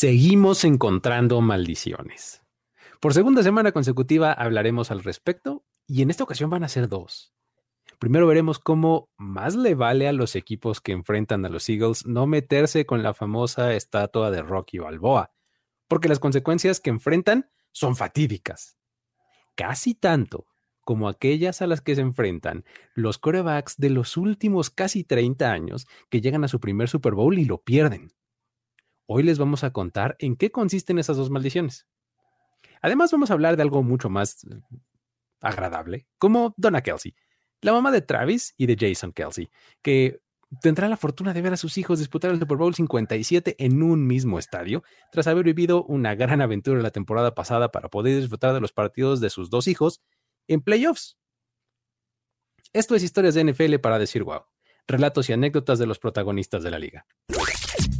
Seguimos encontrando maldiciones. Por segunda semana consecutiva hablaremos al respecto y en esta ocasión van a ser dos. Primero veremos cómo más le vale a los equipos que enfrentan a los Eagles no meterse con la famosa estatua de Rocky Balboa, porque las consecuencias que enfrentan son fatídicas. Casi tanto como aquellas a las que se enfrentan los corebacks de los últimos casi 30 años que llegan a su primer Super Bowl y lo pierden. Hoy les vamos a contar en qué consisten esas dos maldiciones. Además, vamos a hablar de algo mucho más eh, agradable, como Donna Kelsey, la mamá de Travis y de Jason Kelsey, que tendrá la fortuna de ver a sus hijos disputar el Super Bowl 57 en un mismo estadio, tras haber vivido una gran aventura la temporada pasada para poder disfrutar de los partidos de sus dos hijos en playoffs. Esto es historias de NFL para decir wow, relatos y anécdotas de los protagonistas de la liga.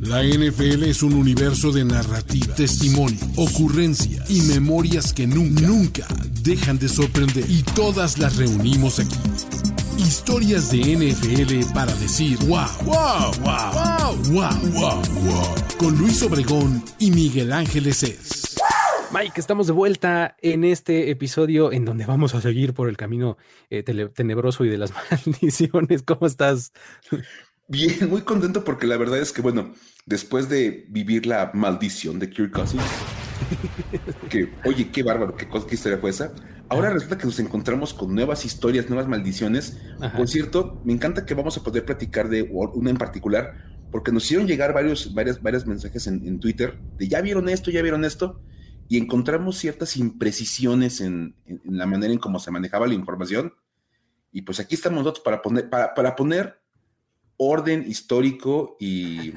La NFL es un universo de narrativa, testimonio, ocurrencia y memorias que nunca, dejan de sorprender. Y todas las reunimos aquí. Historias de NFL para decir wow, wow, wow, wow, wow, wow, Con Luis Obregón y Miguel Ángeles es. Mike, estamos de vuelta en este episodio en donde vamos a seguir por el camino eh, tenebroso y de las maldiciones. ¿Cómo estás? Bien, muy contento porque la verdad es que, bueno, después de vivir la maldición de Kirk Cousins, que, oye, qué bárbaro, qué, qué historia fue esa. Ahora resulta que nos encontramos con nuevas historias, nuevas maldiciones. Por cierto, me encanta que vamos a poder platicar de una en particular, porque nos hicieron llegar varios, varios, varios mensajes en, Twitter de ya vieron esto, ya vieron esto, y encontramos ciertas imprecisiones en, la manera en cómo se manejaba la información. Y pues aquí estamos nosotros para poner, para, para poner orden histórico y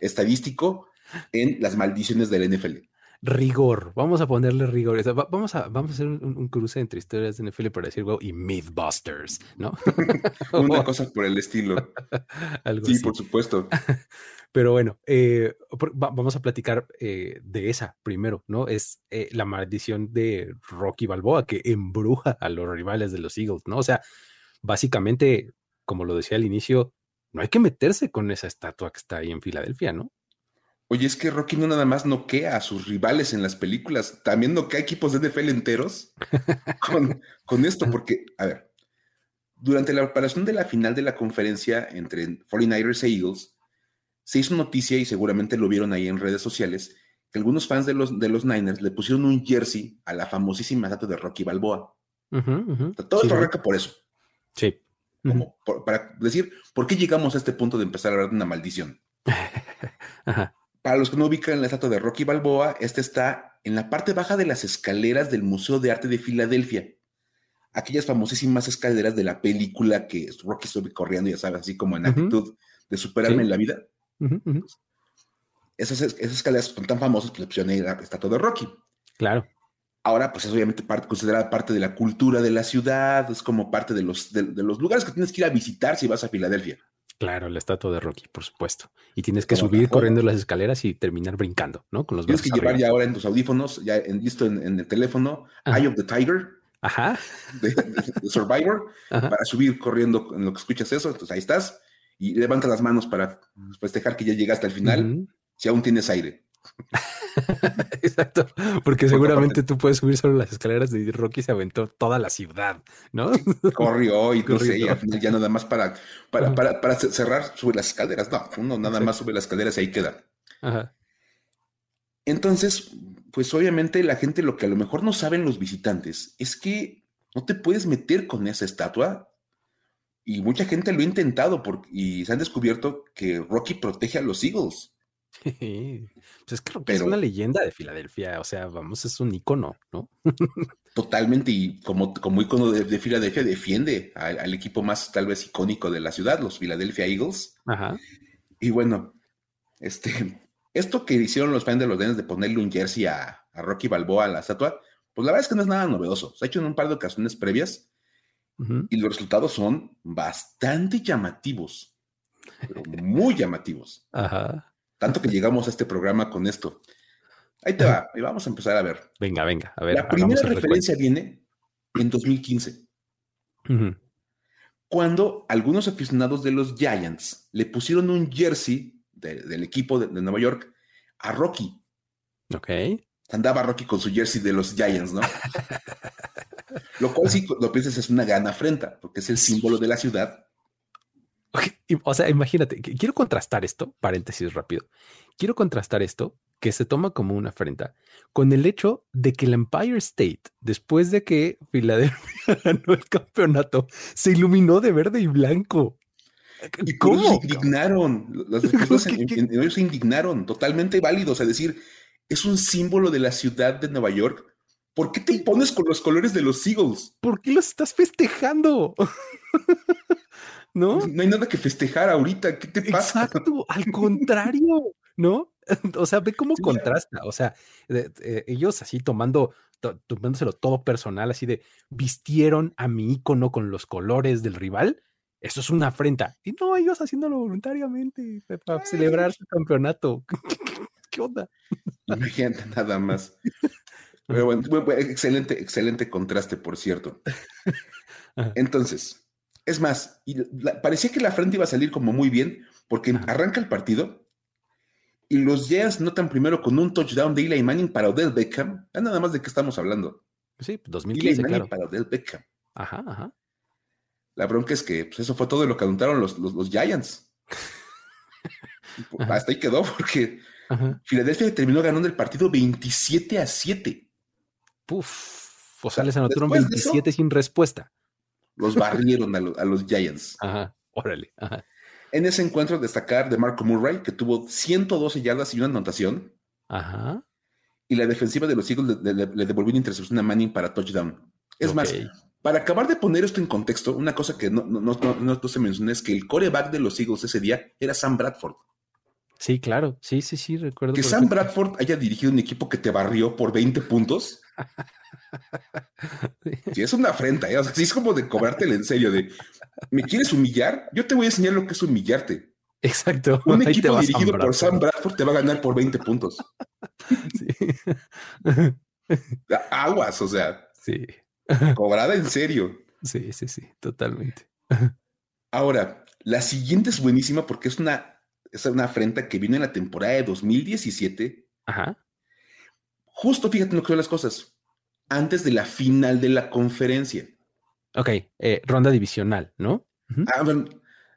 estadístico en las maldiciones del NFL. Rigor, vamos a ponerle rigor. vamos, a, vamos a hacer un, cruce entre historias de NFL para decir, wow, y Mythbusters, ¿no? Una cosa por el estilo. sí, por supuesto. Pero bueno, eh, vamos a platicar eh, de esa primero, ¿no? Es eh, la maldición de Rocky Balboa que embruja a los rivales de los Eagles, ¿no? O sea, básicamente, como lo decía al inicio, no hay que meterse con esa estatua que está ahí en Filadelfia, ¿no? Oye, es que Rocky no nada más noquea a sus rivales en las películas, también noquea equipos de NFL enteros con, con esto, porque, a ver, durante la preparación de la final de la conferencia entre 49ers e Eagles, se hizo noticia y seguramente lo vieron ahí en redes sociales, que algunos fans de los, de los Niners le pusieron un jersey a la famosísima estatua de Rocky Balboa. Todo esto arranca por eso. Sí como para decir por qué llegamos a este punto de empezar a hablar de una maldición. Para los que no ubican la estatua de Rocky Balboa, esta está en la parte baja de las escaleras del Museo de Arte de Filadelfia. Aquellas famosísimas escaleras de la película que Rocky sube corriendo, ya sabes, así como en actitud de superarme en la vida. esas, escaleras son tan famosas que le pusieron la estatua de Rocky. Claro. Ahora, pues es obviamente parte, considerada parte de la cultura de la ciudad, es como parte de los, de, los lugares que tienes que ir a visitar si vas a Filadelfia. Claro, la estatua de Rocky, por supuesto. Y tienes que subir corriendo las escaleras y terminar brincando, ¿no? Con los Tienes que llevar ya ahora en tus audífonos, ya en, listo en, el teléfono, Eye of the Tiger. Ajá. De, Survivor, para subir corriendo en lo que escuchas eso. Entonces ahí estás y levanta las manos para festejar que ya llegaste al final, si aún tienes aire. Exacto, porque seguramente tú puedes subir solo las escaleras de Rocky se aventó toda la ciudad, ¿no? Corrió y no sé, y al final ya nada más para, para, para, cerrar, sube las escaleras. No, uno nada más sube las escaleras y ahí queda. Entonces, pues obviamente la gente lo que a lo mejor no saben los visitantes es que no te puedes meter con esa estatua. Y mucha gente lo ha intentado y se han descubierto que Rocky protege a los Eagles. Sí. Pues es que es una leyenda de Filadelfia, o sea, vamos, es un icono, ¿no? Totalmente, y como, como icono de, Filadelfia defiende al, equipo más tal vez icónico de la ciudad, los Philadelphia Eagles. Ajá. Y bueno, este, esto que hicieron los fans de los Dens de ponerle un jersey a, Rocky Balboa a la estatua, pues la verdad es que no es nada novedoso. Se ha hecho en un par de ocasiones previas y los resultados son bastante llamativos, muy llamativos. Ajá. Tanto que llegamos a este programa con esto. Ahí te va, y vamos a empezar a ver. Venga, venga, a ver. La primera referencia viene en 2015. Cuando algunos aficionados de los Giants le pusieron un jersey del equipo de, Nueva York a Rocky, Ok. Andaba Rocky con su jersey de los Giants, ¿no? lo cual, si lo piensas, es una gran afrenta, porque es el símbolo de la ciudad. O sea, imagínate, quiero contrastar esto, paréntesis rápido. Quiero contrastar esto, que se toma como una afrenta, con el hecho de que el Empire State, después de que Filadelfia ganó el campeonato, se iluminó de verde y blanco. Y ¿Cómo? Se indignaron. Las personas ellos se indignaron, totalmente válidos. Es decir, es un símbolo de la ciudad de Nueva York. ¿Por qué te pones con los colores de los Eagles? ¿Por qué los estás festejando? ¿No? No hay nada que festejar ahorita. ¿Qué te pasa? Exacto, al contrario, ¿no? O sea, ve cómo contrasta. O sea, ellos así tomando, tomándoselo todo personal, así de vistieron a mi ícono con los colores del rival eso es una afrenta. Y no, ellos haciéndolo voluntariamente para celebrar su campeonato. ¿Qué onda? Imagínate nada más. Pero bueno, excelente, excelente contraste, por cierto. Entonces, es más, parecía que la frente iba a salir como muy bien, porque arranca el partido y los Jazz notan primero con un touchdown de Eli Manning para Odell Beckham. nada más de qué estamos hablando. Sí, 2015, Eli Manning para Odell Beckham. Ajá, ajá. La bronca es que pues, eso fue todo lo que adultaron los, los, Giants. Hasta ahí quedó porque Filadelfia terminó ganando el partido 27 a 7. Puf. O sea, les anotaron 27 sin respuesta. Los barrieron a, los Giants. Ajá, órale. En ese encuentro destacar de Marco Murray, que tuvo 112 yardas y una anotación. Ajá. Y la defensiva de los Eagles le, devolvió una intercepción a Manning para touchdown. Es más, para acabar de poner esto en contexto, una cosa que no, no, no, no se menciona es que el coreback de los Eagles ese día era Sam Bradford. Sí, claro. Sí, sí, sí, recuerdo. Que Sam Bradford haya dirigido un equipo que te barrió por 20 puntos. sí, es una afrenta. ¿eh? O sea, sí es como de cobrártela en serio. De, ¿me quieres humillar? Yo te voy a enseñar lo que es humillarte. Exacto. Un equipo dirigido por Sam Bradford te va a ganar por 20 puntos. Sí. Aguas, o sea. Sí. Cobrada en serio. Sí, sí, sí, totalmente. Ahora, la siguiente es buenísima porque es una, es una afrenta que vino en la temporada de 2017. Ajá. Justo, fíjate lo que son las cosas. Antes de la final de la conferencia. Ok, eh, ronda divisional, ¿no? Ah, bueno,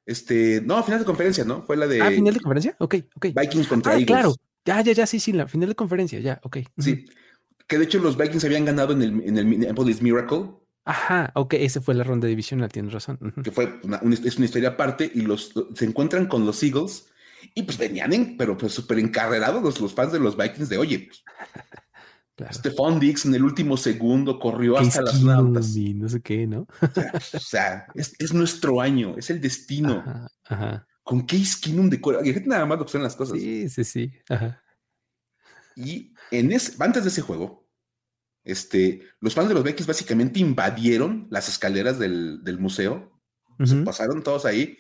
este, no, final de conferencia, ¿no? Fue la de. Ah, final de conferencia, ok, ok. Vikings contra ah, Eagles. Claro, ya, ya, ya, sí, sí, la final de conferencia, ya, ok. Sí que de hecho los Vikings habían ganado en el, en el Minneapolis Miracle. Ajá, ok, esa fue la ronda divisional, tienes razón. Que fue una, es una historia aparte y los se encuentran con los Eagles y pues venían, en, pero pues súper encarrerados los, los, fans de los Vikings de, oye, pues, claro. Stephon Dix en el último segundo corrió hasta las notas. Y no sé qué, ¿no? o sea, es, es, nuestro año, es el destino. Ajá, ajá. Con Case Keenum de nada más lo que son las cosas. Sí, sí, sí. Ajá. Y en ese, antes de ese juego, este, los fans de los Vikings básicamente invadieron las escaleras del, museo, se pasaron todos ahí.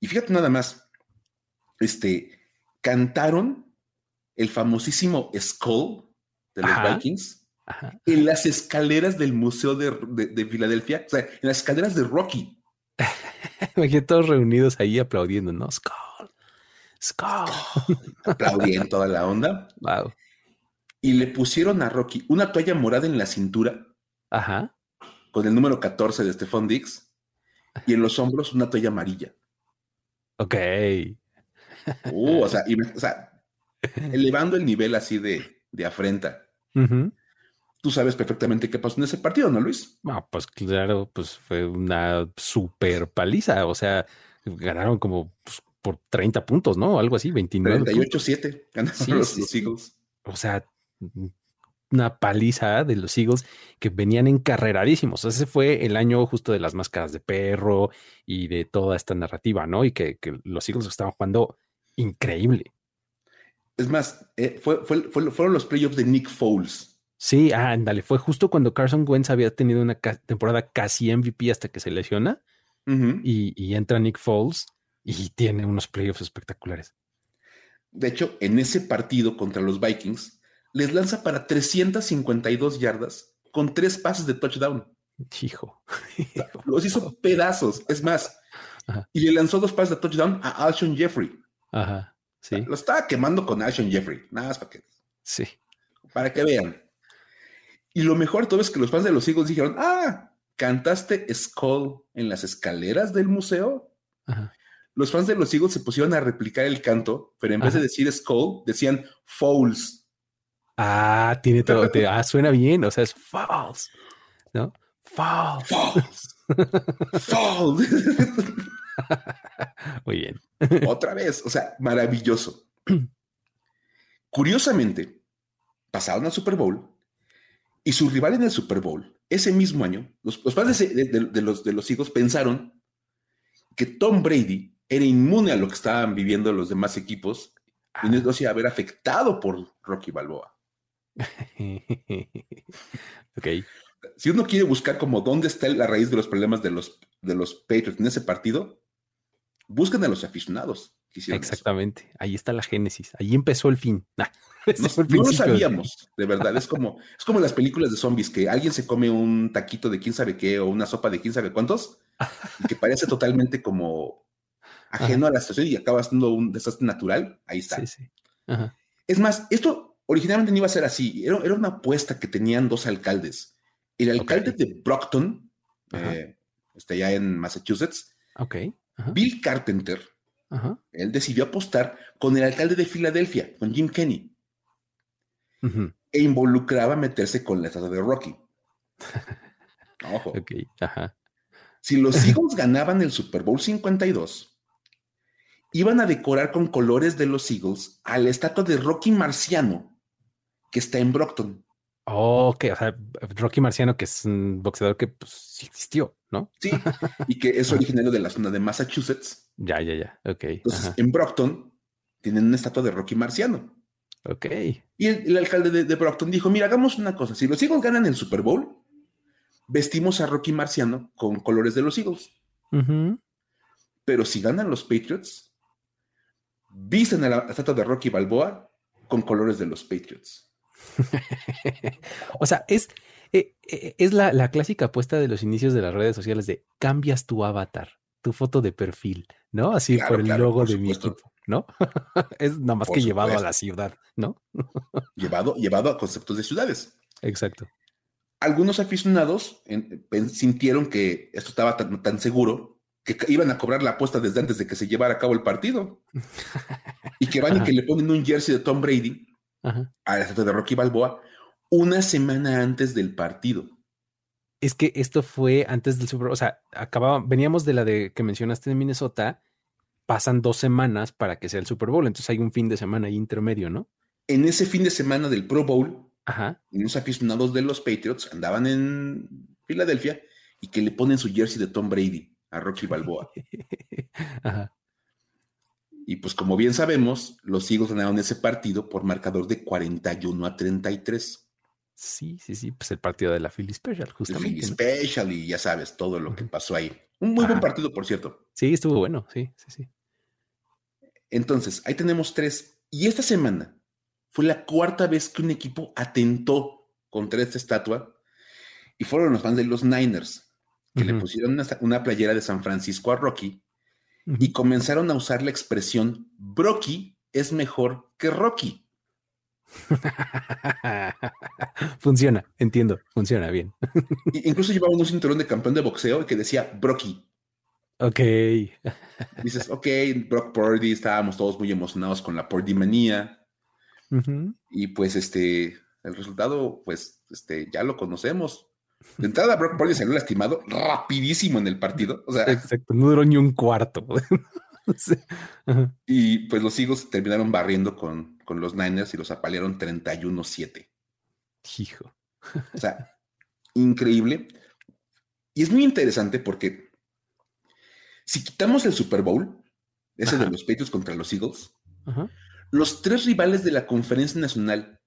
Y fíjate nada más, este, cantaron el famosísimo Skull de los Vikings en las escaleras del Museo de, Filadelfia, o sea, en las escaleras de Rocky. Aquí todos reunidos ahí aplaudiendo, ¿no? Skull. Skull. Aplaudían toda la onda. Wow. Y le pusieron a Rocky una toalla morada en la cintura. Ajá. Con el número 14 de Stephon Dix. Y en los hombros una toalla amarilla. Ok. Uh, o, sea, elevando el nivel así de, de afrenta. Tú sabes perfectamente qué pasó en ese partido, ¿no, Luis? No, pues claro, pues fue una super paliza. O sea, ganaron como pues, por 30 puntos, ¿no? Algo así, 29. 38-7 ganaron los, Eagles. O sea, una paliza de los Eagles que venían encarreradísimos. Ese fue el año justo de las máscaras de perro y de toda esta narrativa, ¿no? Y que, los Eagles estaban jugando increíble. Es más, eh, fueron los playoffs de Nick Foles. Sí, ándale, fue justo cuando Carson Wentz había tenido una temporada casi MVP hasta que se lesiona y, y entra Nick Foles y tiene unos playoffs espectaculares. De hecho, en ese partido contra los Vikings, les lanza para 352 yardas con tres pases de touchdown. Hijo. Los hizo pedazos. Es más, y le lanzó dos pases de touchdown a Alshon Jeffrey. Ajá. Sí. Lo estaba quemando con Alshon Jeffrey. Nada más para que. Sí. Para que vean. Y lo mejor de todo es que los fans de los Eagles dijeron, ah, ¿cantaste Skull en las escaleras del museo? Los fans de los Eagles se pusieron a replicar el canto, pero en vez de decir Skull, decían Fouls. Ah, tiene todo, ah, suena bien, o sea, es Fouls, ¿no? Fouls. Fouls. Fouls. Muy bien. Otra vez, o sea, maravilloso. Curiosamente, pasaron al Super Bowl y su rival en el Super Bowl, ese mismo año, los, fans de, los, de los hijos pensaron que Tom Brady era inmune a lo que estaban viviendo los demás equipos y no se iba a haber afectado por Rocky Balboa. ok. Si uno quiere buscar como dónde está la raíz de los problemas de los, de los Patriots en ese partido, busquen a los aficionados. Exactamente, ahí está la génesis, ahí empezó el fin. no, lo sabíamos, de verdad, es como, es como las películas de zombies, que alguien se come un taquito de quién sabe qué o una sopa de quién sabe cuántos, y que parece totalmente como ajeno a la situación y acaba siendo un desastre natural, ahí está. Es más, esto originalmente no iba a ser así, era, una apuesta que tenían dos alcaldes. El alcalde de Brockton, eh, está allá en Massachusetts, okay. Bill Carpenter, él decidió apostar con el alcalde de Filadelfia, con Jim Kenney, e involucraba meterse con la estatua de Rocky. Ojo. Si los Eagles ganaban el Super Bowl 52, iban a decorar con colores de los Eagles a la estatua de Rocky Marciano, que está en Brockton. Oh, ok, o sea, Rocky Marciano, que es un boxeador que pues, existió, ¿no? Sí, y que es originario de la zona de Massachusetts. Ya, ya, ya, ok. Entonces, en Brockton tienen una estatua de Rocky Marciano. Ok. Y el, alcalde de, Brockton dijo, mira, hagamos una cosa, si los Eagles ganan el Super Bowl, vestimos a Rocky Marciano con colores de los Eagles. Pero si ganan los Patriots, visten a la estatua de Rocky Balboa con colores de los Patriots. o sea, es, eh, eh, es la, clásica apuesta de los inicios de las redes sociales de cambias tu avatar, tu foto de perfil, ¿no? Así por el logo de mi equipo, ¿no? es nada más que llevado a la ciudad, ¿no? llevado, llevado a conceptos de ciudades. Exacto. Algunos aficionados sintieron que esto estaba tan, seguro que iban a cobrar la apuesta desde antes de que se llevara a cabo el partido. y que van y que le ponen un jersey de Tom Brady a la estatua de Rocky Balboa una semana antes del partido. Es que esto fue antes del Super Bowl. O sea, acababa, veníamos de la de que mencionaste de Minnesota, pasan dos semanas para que sea el Super Bowl. Entonces hay un fin de semana ahí intermedio, ¿no? En ese fin de semana del Pro Bowl, unos aficionados de los Patriots andaban en Filadelfia y que le ponen su jersey de Tom Brady a Rocky Balboa. Ajá. Y pues como bien sabemos, los Eagles ganaron ese partido por marcador de 41 a 33. Sí, sí, sí, pues el partido de la Philly Special, justamente. Philly Special y ya sabes todo lo que pasó ahí. Un muy buen partido, por cierto. Sí, estuvo bueno, sí, sí, sí. Entonces, ahí tenemos tres. Y esta semana fue la cuarta vez que un equipo atentó contra esta estatua y fueron los fans de los Niners, que le pusieron una playera de San Francisco a Rocky y comenzaron a usar la expresión Brocky es mejor que Rocky. funciona, entiendo, funciona bien. Incluso llevaban un cinturón de campeón de boxeo que decía Brocky. Ok. Dices, ok, Brock Purdy, estábamos todos muy emocionados con la Purdy manía. Y pues este, el resultado, pues este, ya lo conocemos. De entrada, Brock Purdy salió lastimado rapidísimo en el partido. O sea, Exacto, no duró ni un cuarto. Y pues los Eagles terminaron barriendo con, con los Niners y los apalearon 31-7. Hijo. O sea, increíble. Y es muy interesante porque si quitamos el Super Bowl, ese de los Patriots contra los Eagles, los tres rivales de la conferencia nacional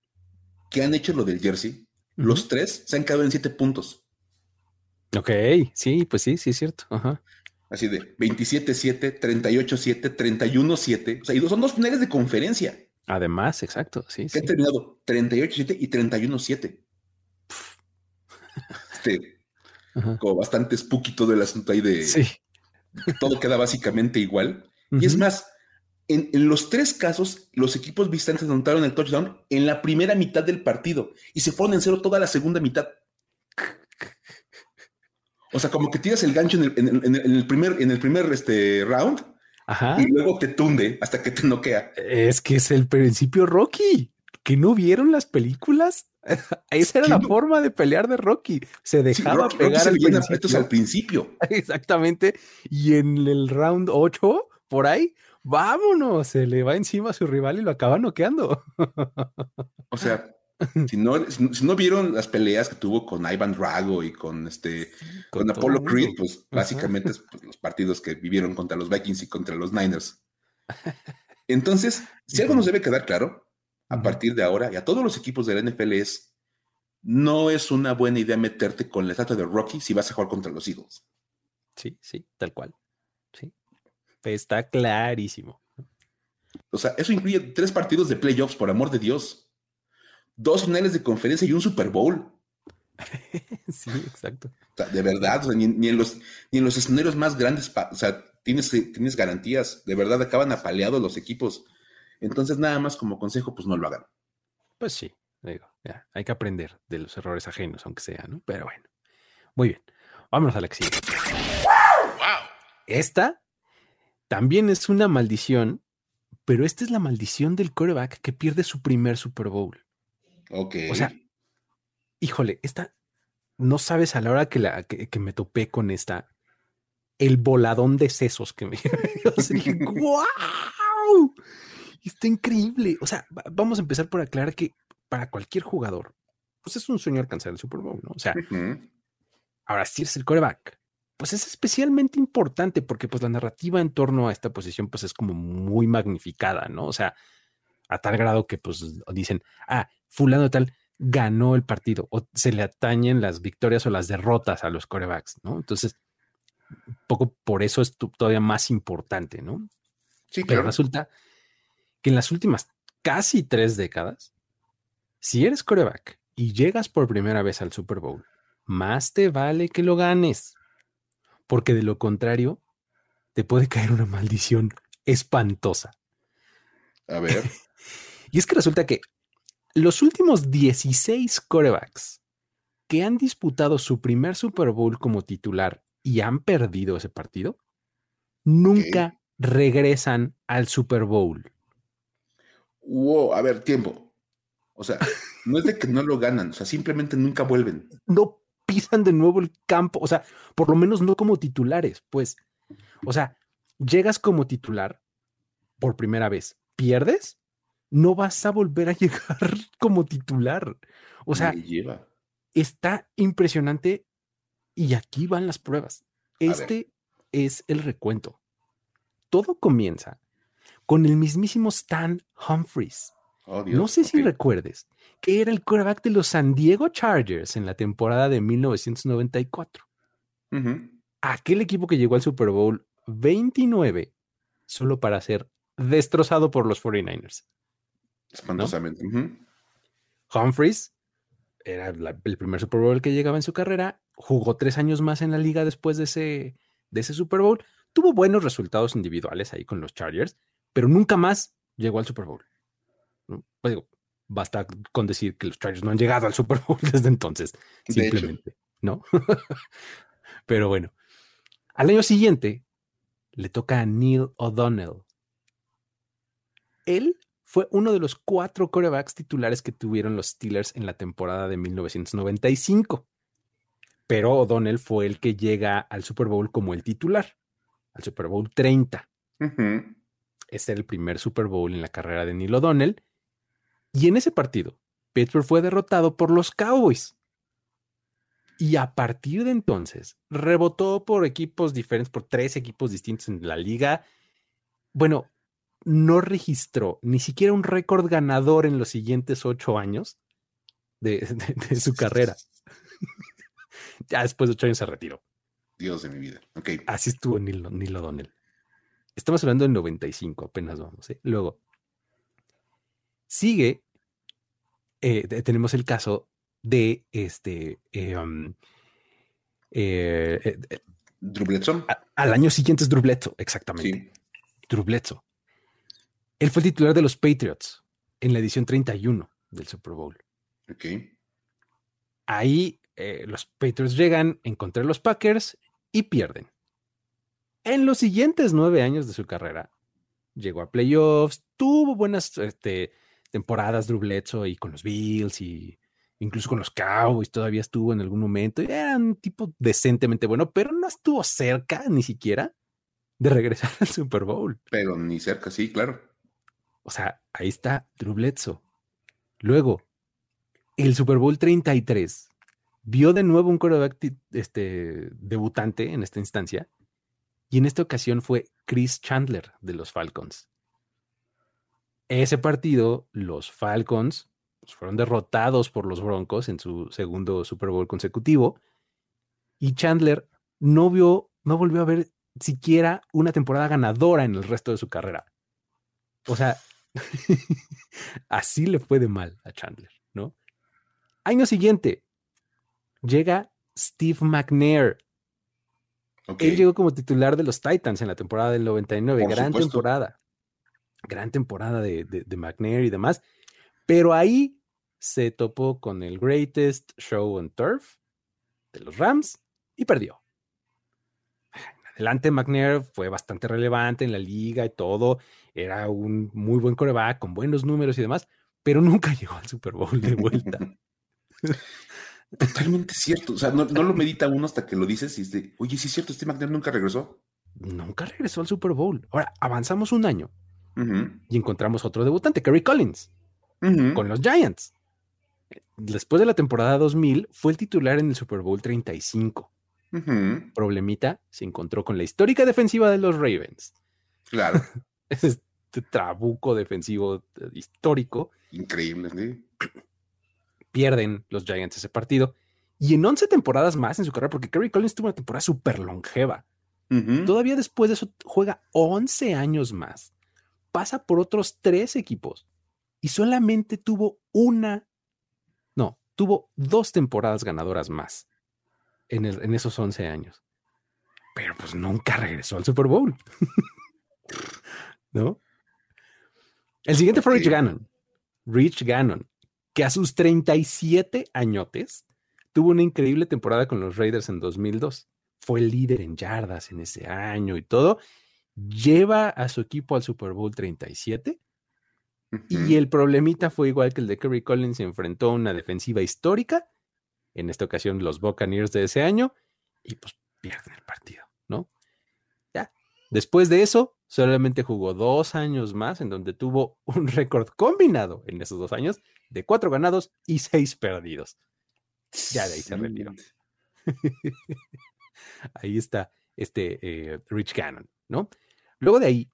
que han hecho lo del jersey los tres se han quedado en siete puntos. Ok, sí, pues sí, sí es cierto. Así de 27-7, 38-7, 31-7. O sea, son dos finales de conferencia. Además, exacto, sí. Que han terminado 38-7 y 31-7. Este, como bastante spooky todo el asunto ahí de... Sí. Todo queda básicamente igual. Y es más, En, los tres casos, los equipos visitantes anotaron el touchdown en la primera mitad del partido y se fueron en cero toda la segunda mitad. O sea, como que tiras el gancho en el, primer, en el primer este, round y luego te tunde hasta que te noquea. Es que es el principio Rocky. ¿Que no vieron las películas? Esa era la forma de pelear de Rocky. Se dejaba pegar al, principio. al principio. Exactamente. Y en el round 8, por ahí, vámonos, se le va encima a su rival y lo acaba noqueando. O sea, si no, si no vieron las peleas que tuvo con Ivan Drago y con este con, Apollo Creed, pues básicamente es pues, los partidos que vivieron contra los Vikings y contra los Niners. Entonces, si algo nos debe quedar claro, a partir de ahora y a todos los equipos de la NFL es, no es una buena idea meterte con la estatua de Rocky si vas a jugar contra los Eagles. Sí, sí, tal cual. Sí. Está clarísimo. O sea, eso incluye tres partidos de playoffs, por amor de Dios. Dos finales de conferencia y un Super Bowl. sí, exacto. O sea, de verdad, ni, en los, ni en los escenarios más grandes, o sea, tienes, tienes garantías. De verdad, acaban apaleados los equipos. Entonces, nada más como consejo, pues no lo hagan. Pues sí, digo, ya, hay que aprender de los errores ajenos, aunque sea, ¿no? Pero bueno, muy bien. Vámonos a la siguiente. Esta también es una maldición, pero esta es la maldición del quarterback que pierde su primer Super Bowl. Ok. O sea, híjole, esta, no sabes a la hora que, la, que, me topé con esta, el voladón de sesos que me... dije, ¡wow! Está increíble. O sea, vamos a empezar por aclarar que para cualquier jugador, pues es un sueño alcanzar el Super Bowl, ¿no? O sea, ahora si eres el coreback, pues es especialmente importante porque pues la narrativa en torno a esta posición pues es como muy magnificada, ¿no? O sea, a tal grado que pues dicen, ah, fulano tal ganó el partido o se le atañen las victorias o las derrotas a los corebacks, ¿no? Entonces, poco por eso es todavía más importante, ¿no? Sí, Pero resulta que en las últimas casi tres décadas, si eres coreback y llegas por primera vez al Super Bowl, más te vale que lo ganes, porque de lo contrario, te puede caer una maldición espantosa. A ver. y es que resulta que los últimos 16 corebacks que han disputado su primer Super Bowl como titular y han perdido ese partido, nunca regresan al Super Bowl wow, a ver, tiempo. O sea, no es de que no lo ganan, o sea, simplemente nunca vuelven. No pisan de nuevo el campo, o sea, por lo menos no como titulares, pues. O sea, llegas como titular por primera vez, pierdes, no vas a volver a llegar como titular. O sea, está impresionante y aquí van las pruebas. Este es el recuento. Todo comienza con el mismísimo Stan Humphries. Oh, no sé si recuerdes que era el quarterback de los San Diego Chargers en la temporada de 1994. Aquel equipo que llegó al Super Bowl 29 solo para ser destrozado por los 49ers. Espantosamente. Humphries era el primer Super Bowl que llegaba en su carrera, jugó tres años más en la liga después de ese, de ese Super Bowl, tuvo buenos resultados individuales ahí con los Chargers, pero nunca más llegó al Super Bowl. Pues digo, basta con decir que los Chargers no han llegado al Super Bowl desde entonces, simplemente, ¿no? pero bueno, al año siguiente le toca a Neil O'Donnell. Él fue uno de los cuatro corebacks titulares que tuvieron los Steelers en la temporada de 1995. Pero O'Donnell fue el que llega al Super Bowl como el titular, al Super Bowl 30. Este era el primer Super Bowl en la carrera de Neil O'Donnell. Y en ese partido, Pittsburgh fue derrotado por los Cowboys. Y a partir de entonces, rebotó por equipos diferentes, por tres equipos distintos en la liga. Bueno, no registró ni siquiera un récord ganador en los siguientes ocho años de, su carrera. ya después de ocho años se retiró. Dios de mi vida. Así estuvo Neil, Neil O'Donnell. Estamos hablando del 95, apenas vamos. ¿eh? Luego, sigue, eh, tenemos el caso de este... Eh, um, Drubletso. Al año siguiente es Drubletso, exactamente. Sí. Drubletso. Él fue el titular de los Patriots en la edición 31 del Super Bowl. Ok. Ahí eh, los Patriots llegan, encontré los Packers y pierden. En los siguientes nueve años de su carrera, llegó a playoffs, tuvo buenas este, temporadas Drew Bledsoe y con los Bills y incluso con los Cowboys todavía estuvo en algún momento. Era un tipo decentemente bueno, pero no estuvo cerca ni siquiera de regresar al Super Bowl. Pero ni cerca, sí, claro. O sea, ahí está Drew. Luego, el Super Bowl 33 vio de nuevo un quarterback este, debutante en esta instancia y en esta ocasión fue Chris Chandler de los Falcons. Ese partido, los Falcons pues, fueron derrotados por los Broncos en su segundo Super Bowl consecutivo y Chandler no vio, no volvió a ver siquiera una temporada ganadora en el resto de su carrera. O sea, así le fue de mal a Chandler, ¿no? Año siguiente, llega Steve McNair. Él llegó como titular de los Titans en la temporada del 99. gran temporada. Gran temporada de, de, McNair y demás. Pero ahí se topó con el greatest show on turf de los Rams y perdió. Adelante, McNair fue bastante relevante en la liga y todo. Era un muy buen coreback con buenos números y demás, pero nunca llegó al Super Bowl de vuelta. Totalmente cierto. O sea, no, lo medita uno hasta que lo dices y dice, oye, sí es cierto, este McNair nunca regresó. Nunca regresó al Super Bowl. Ahora, avanzamos un año y encontramos otro debutante, Kerry Collins, con los Giants. Después de la temporada 2000, fue el titular en el Super Bowl 35. Problemita, se encontró con la histórica defensiva de los Ravens. Claro. este trabuco defensivo eh, histórico. Increíble, ¿sí? pierden los Giants ese partido. Y en 11 temporadas más en su carrera, porque Kerry Collins tuvo una temporada súper longeva. Todavía después de eso juega 11 años más. Pasa por otros tres equipos y solamente tuvo una, no, tuvo dos temporadas ganadoras más en, en esos 11 años. Pero pues nunca regresó al Super Bowl. ¿No? El siguiente fue Rich Gannon. Rich Gannon que a sus 37 añotes tuvo una increíble temporada con los Raiders en 2002. Fue el líder en yardas en ese año y todo. Lleva a su equipo al Super Bowl 37. Y el problemita fue igual que el de Kerry Collins, se enfrentó a una defensiva histórica, en esta ocasión los Buccaneers de ese año, y pues pierden el partido, ¿no? Ya. Después de eso, solamente jugó dos años más, en donde tuvo un récord combinado en esos dos años de cuatro ganados y seis perdidos. Ya de ahí se retiró. ahí está este eh, Rich Cannon, ¿no? Luego de ahí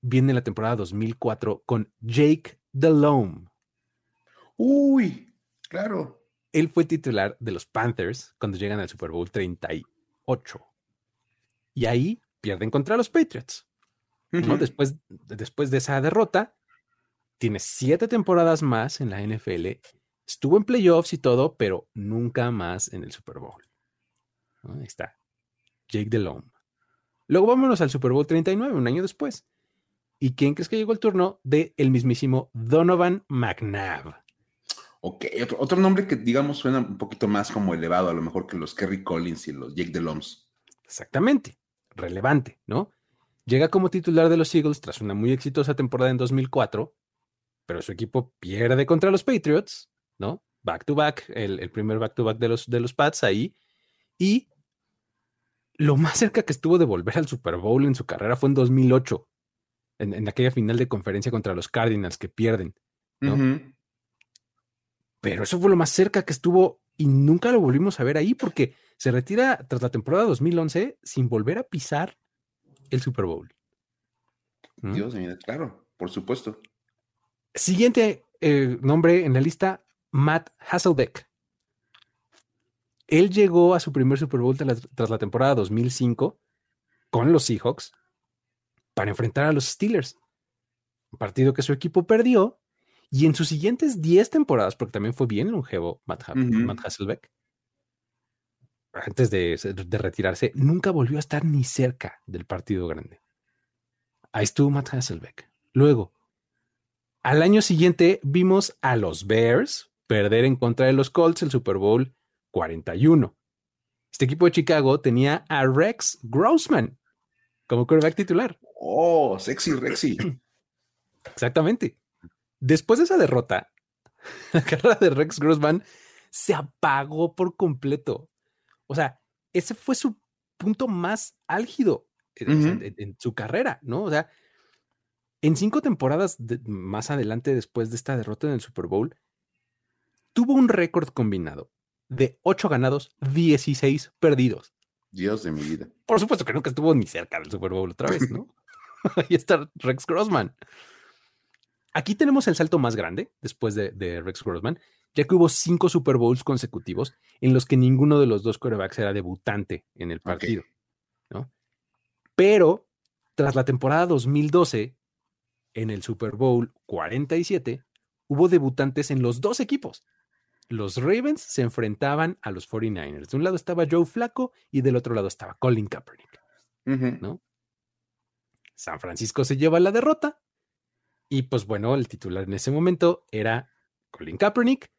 viene la temporada 2004 con Jake Delhomme. Uy, claro. Él fue titular de los Panthers cuando llegan al Super Bowl 38. Y ahí pierden contra los Patriots. ¿no? después, después de esa derrota, tiene siete temporadas más en la NFL, estuvo en playoffs y todo, pero nunca más en el Super Bowl. Ahí está. Jake Delhomme. Luego vámonos al Super Bowl 39, un año después. ¿Y quién crees que llegó el turno de el mismísimo Donovan McNabb? Ok, otro, nombre que digamos suena un poquito más como elevado, a lo mejor que los Kerry Collins y los Jake Delhomes. Exactamente, relevante, ¿no? Llega como titular de los Eagles tras una muy exitosa temporada en 2004 pero su equipo pierde contra los Patriots, ¿no? Back to back, el, primer back to back de los, de los Pats ahí. Y lo más cerca que estuvo de volver al Super Bowl en su carrera fue en 2008, en, aquella final de conferencia contra los Cardinals que pierden, ¿no? Pero eso fue lo más cerca que estuvo y nunca lo volvimos a ver ahí porque se retira tras la temporada 2011 sin volver a pisar el Super Bowl. Dios mío, claro, por supuesto. Siguiente eh, nombre en la lista, Matt Hasselbeck. Él llegó a su primer Super Bowl tras la, temporada 2005 con los Seahawks para enfrentar a los Steelers. Un partido que su equipo perdió. Y en sus siguientes 10 temporadas, porque también fue bien longevo Matt, Hasselbeck, antes de, de, retirarse, nunca volvió a estar ni cerca del partido grande. Ahí estuvo Matt Hasselbeck Luego, al año siguiente vimos a los Bears perder en contra de los Colts el Super Bowl 41. Este equipo de Chicago tenía a Rex Grossman como quarterback titular. Oh, sexy Rexy. Exactamente. Después de esa derrota, la carrera de Rex Grossman se apagó por completo. O sea, ese fue su punto más álgido en, su carrera, ¿no? O sea, en cinco temporadas más adelante, después de esta derrota en el Super Bowl, tuvo un récord combinado de ocho ganados, 16 perdidos. Dios de mi vida. Por supuesto que nunca estuvo ni cerca del Super Bowl otra vez, ¿no? Ahí está Rex Grossman. Aquí tenemos el salto más grande después de, Rex Grossman, ya que hubo cinco Super Bowls consecutivos en los que ninguno de los dos quarterbacks era debutante en el partido. ¿no? Pero tras la temporada 2012, en el Super Bowl 47, hubo debutantes en los dos equipos. Los Ravens se enfrentaban a los 49ers. De un lado estaba Joe Flaco y del otro lado estaba Colin Kaepernick. ¿no? San Francisco se lleva la derrota y pues bueno, el titular en ese momento era Colin Kaepernick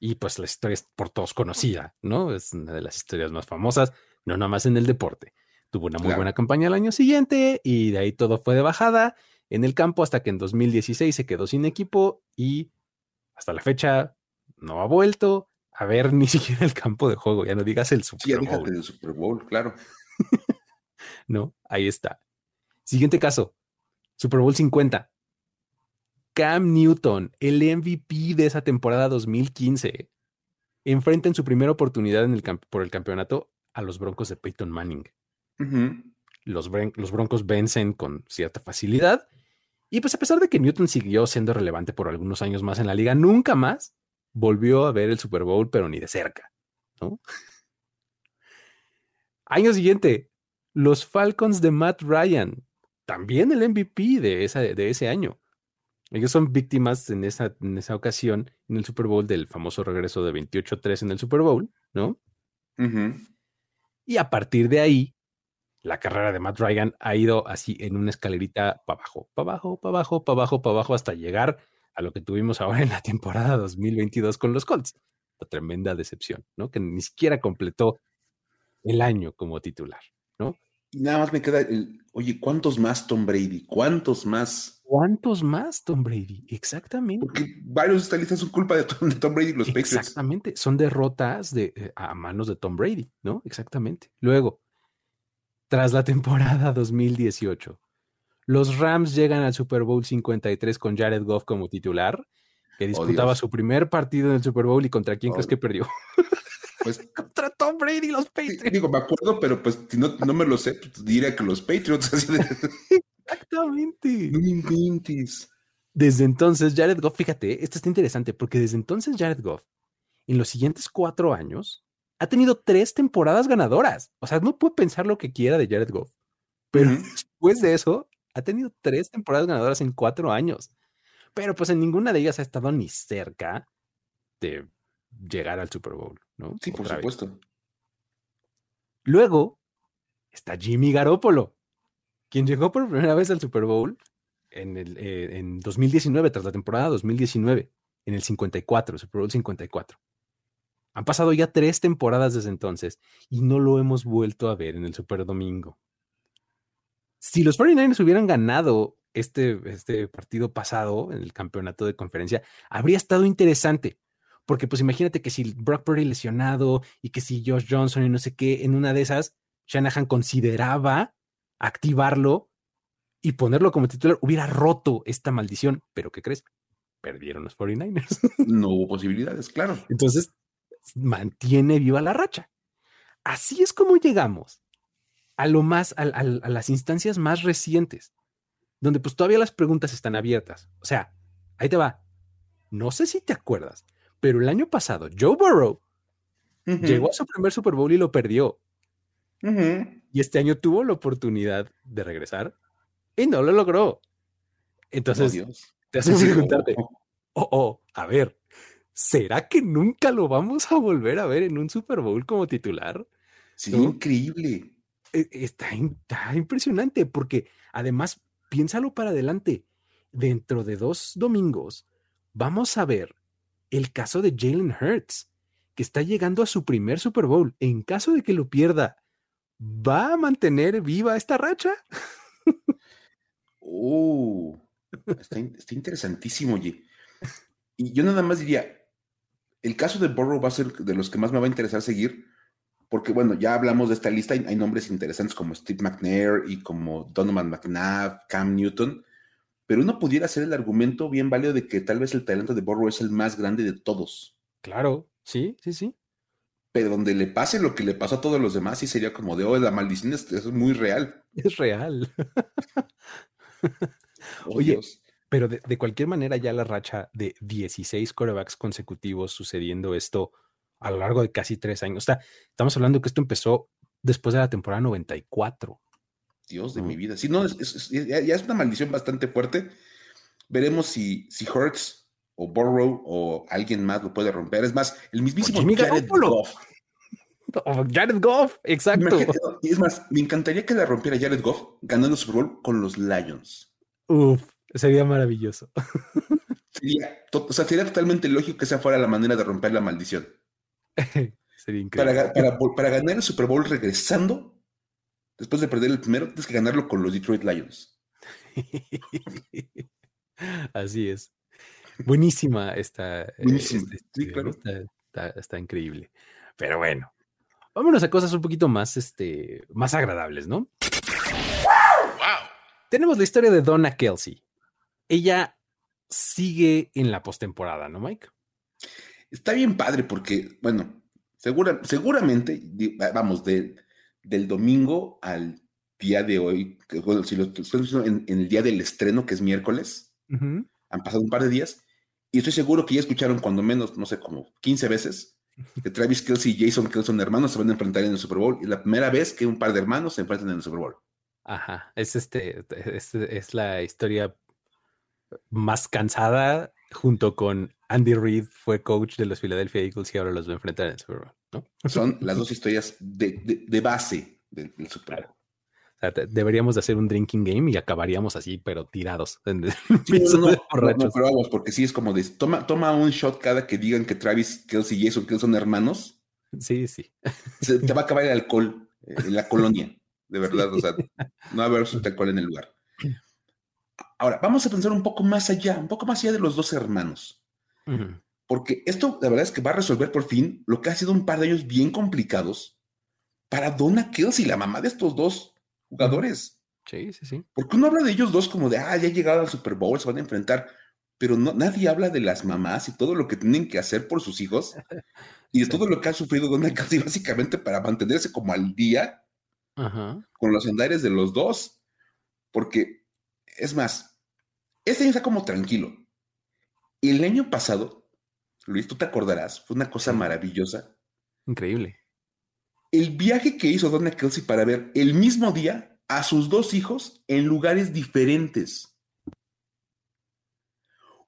y pues la historia es por todos conocida, ¿no? Es una de las historias más famosas, no nada más en el deporte. Tuvo una muy buena campaña el año siguiente y de ahí todo fue de bajada en el campo hasta que en 2016 se quedó sin equipo y hasta la fecha no ha vuelto a ver ni siquiera el campo de juego, ya no digas el Super Bowl. Super Bowl, claro. no, ahí está. Siguiente caso, Super Bowl 50. Cam Newton, el MVP de esa temporada 2015, enfrenta en su primera oportunidad en el por el campeonato a los Broncos de Peyton Manning. los, los Broncos vencen con cierta facilidad. Y pues a pesar de que Newton siguió siendo relevante por algunos años más en la liga, nunca más volvió a ver el Super Bowl, pero ni de cerca. Año siguiente, los Falcons de Matt Ryan, también el MVP de, esa, de ese año, ellos son víctimas en esa, en esa ocasión, en el Super Bowl, del famoso regreso de 28-3 en el Super Bowl, ¿no? Y a partir de ahí, la carrera de Matt Ryan ha ido así en una escalerita para abajo, para abajo, para abajo, para abajo, para abajo, hasta llegar a lo que tuvimos ahora en la temporada 2022 con los Colts. La tremenda decepción, ¿no? Que ni siquiera completó el año como titular, nada más me queda el, oye, ¿cuántos más Tom Brady? ¿Cuántos más? ¿Cuántos más Tom Brady? Exactamente. Porque varios de esta lista son culpa de Tom, Brady y los Patriots. Exactamente, son derrotas de, eh, a manos de Tom Brady, ¿no? Exactamente. Luego, tras la temporada 2018, los Rams llegan al Super Bowl 53 con Jared Goff como titular, que oh, disputaba su primer partido en el Super Bowl y contra quién crees oh. que perdió. Pues contra Tom Brady y los Patriots. Digo, me acuerdo, pero pues si no, no me lo sé, pues, diría que los Patriots. Exactamente. Desde entonces, Jared Goff, fíjate, esto está interesante porque desde entonces Jared Goff, en los siguientes cuatro años, ha tenido tres temporadas ganadoras. O sea, no puede pensar lo que quiera de Jared Goff. Pero después de eso, ha tenido tres temporadas ganadoras en cuatro años. Pero pues en ninguna de ellas ha estado ni cerca de llegar al Super Bowl, ¿no? Sí, por supuesto. Luego está Jimmy Garoppolo, quien llegó por primera vez al Super Bowl en, el, eh, en 2019, tras la temporada 2019, en el 54, Super Bowl 54. Han pasado ya tres temporadas desde entonces y no lo hemos vuelto a ver en el Super Domingo. Si los 49ers hubieran ganado este, este partido pasado en el campeonato de conferencia, habría estado interesante. Porque pues imagínate que si Brock Purdy lesionado y que si Josh Johnson y no sé qué, en una de esas, Shanahan consideraba activarlo y ponerlo como titular, hubiera roto esta maldición. Pero ¿qué crees? Perdieron los 49ers. No hubo posibilidades, claro. Entonces, mantiene viva la racha. Así es como llegamos a lo más, a, las instancias más recientes, donde pues todavía las preguntas están abiertas. O sea, ahí te va. No sé si te acuerdas, pero el año pasado Joe Burrow llegó a su primer Super Bowl y lo perdió. Y este año tuvo la oportunidad de regresar y no lo logró. Entonces, te haces preguntarte, oh, oh, a ver, ¿será que nunca lo vamos a volver a ver en un Super Bowl como titular? Sí, increíble. E, está, está impresionante porque además, piénsalo para adelante. dentro de dos domingos vamos a ver el caso de Jalen Hurts, que está llegando a su primer Super Bowl. En caso de que lo pierda, ¿va a mantener viva esta racha? Uh, está, interesantísimo. Y yo nada más diría, el caso de Burrow va a ser de los que más me va a interesar seguir, porque bueno, ya hablamos de esta lista, hay nombres interesantes como Steve McNair y como Donovan McNabb, Cam Newton, pero uno pudiera hacer el argumento bien válido de que tal vez el talento de Burrow es el más grande de todos. Claro, sí, sí, sí. Pero donde le pase lo que le pasó a todos los demás, sí sería como de, oh, la maldición es, muy real. Es real. Oye, pero de, cualquier manera ya la racha de 16 corebacks consecutivos sucediendo esto a lo largo de casi tres años. O sea, estamos hablando que esto empezó después de la temporada 94. Dios de mi vida. Sí, no, ya, es una maldición bastante fuerte. Veremos si, si Hurts o Burrow o alguien más lo puede romper. Es más, el mismísimo Jared Goff. Jared Goff, exacto. es más, me encantaría que la rompiera Jared Goff ganando Super Bowl con los Lions. Uf, sería maravilloso. Sería, o sea, sería totalmente lógico que esa fuera la manera de romper la maldición. sería increíble. Para, para, para ganar el Super Bowl regresando, después de perder el primero, tienes que ganarlo con los Detroit Lions. Así es. Buenísima esta. Eh, Buenísima. Este, está, increíble. Pero bueno, vámonos a cosas un poquito más, este, más agradables, ¿no? Wow. Tenemos la historia de Donna Kelsey. Ella sigue en la postemporada, ¿no, Mike? Está bien padre porque, bueno, segura, seguramente, vamos, de del domingo al día de hoy, que, bueno, si lo estoy en, en, el día del estreno, que es miércoles, han pasado un par de días, y estoy seguro que ya escucharon cuando menos, no sé, como 15 veces, que Travis Kelsey y Jason Kelsey hermanos se van a enfrentar en el Super Bowl, y la primera vez que un par de hermanos se enfrentan en el Super Bowl. Ajá, es este, es, es la historia más cansada junto con Andy Reid, fue coach de los Philadelphia Eagles y ahora los va a enfrentar en el Super Bowl. Son las dos historias de, base del, Super Bowl. deberíamos de hacer un drinking game y acabaríamos así, pero tirados. no, pero vamos, porque sí es como de toma, toma un shot cada que digan que Travis Kelsey y Jason Kelsey son hermanos. Sí, sí. Se, te va a acabar el alcohol eh, en la colonia, de verdad. O sea, no va a haber alcohol en el lugar. Ahora, vamos a pensar un poco más allá, un poco más allá de los dos hermanos. Porque esto, la verdad es que va a resolver por fin lo que ha sido un par de años bien complicados para Donna Kelsey, la mamá de estos dos jugadores. Sí, sí, sí. Porque uno habla de ellos dos como de, ah, ya llegado al Super Bowl, se van a enfrentar, pero no, nadie habla de las mamás y todo lo que tienen que hacer por sus hijos y de todo lo que ha sufrido Donna Kelsey básicamente para mantenerse como al día con los andares de los dos. Porque, es más, este año está como tranquilo. Y el año pasado Luis, tú te acordarás, fue una cosa maravillosa. Increíble. El viaje que hizo Donna Kelsey para ver el mismo día a sus dos hijos en lugares diferentes.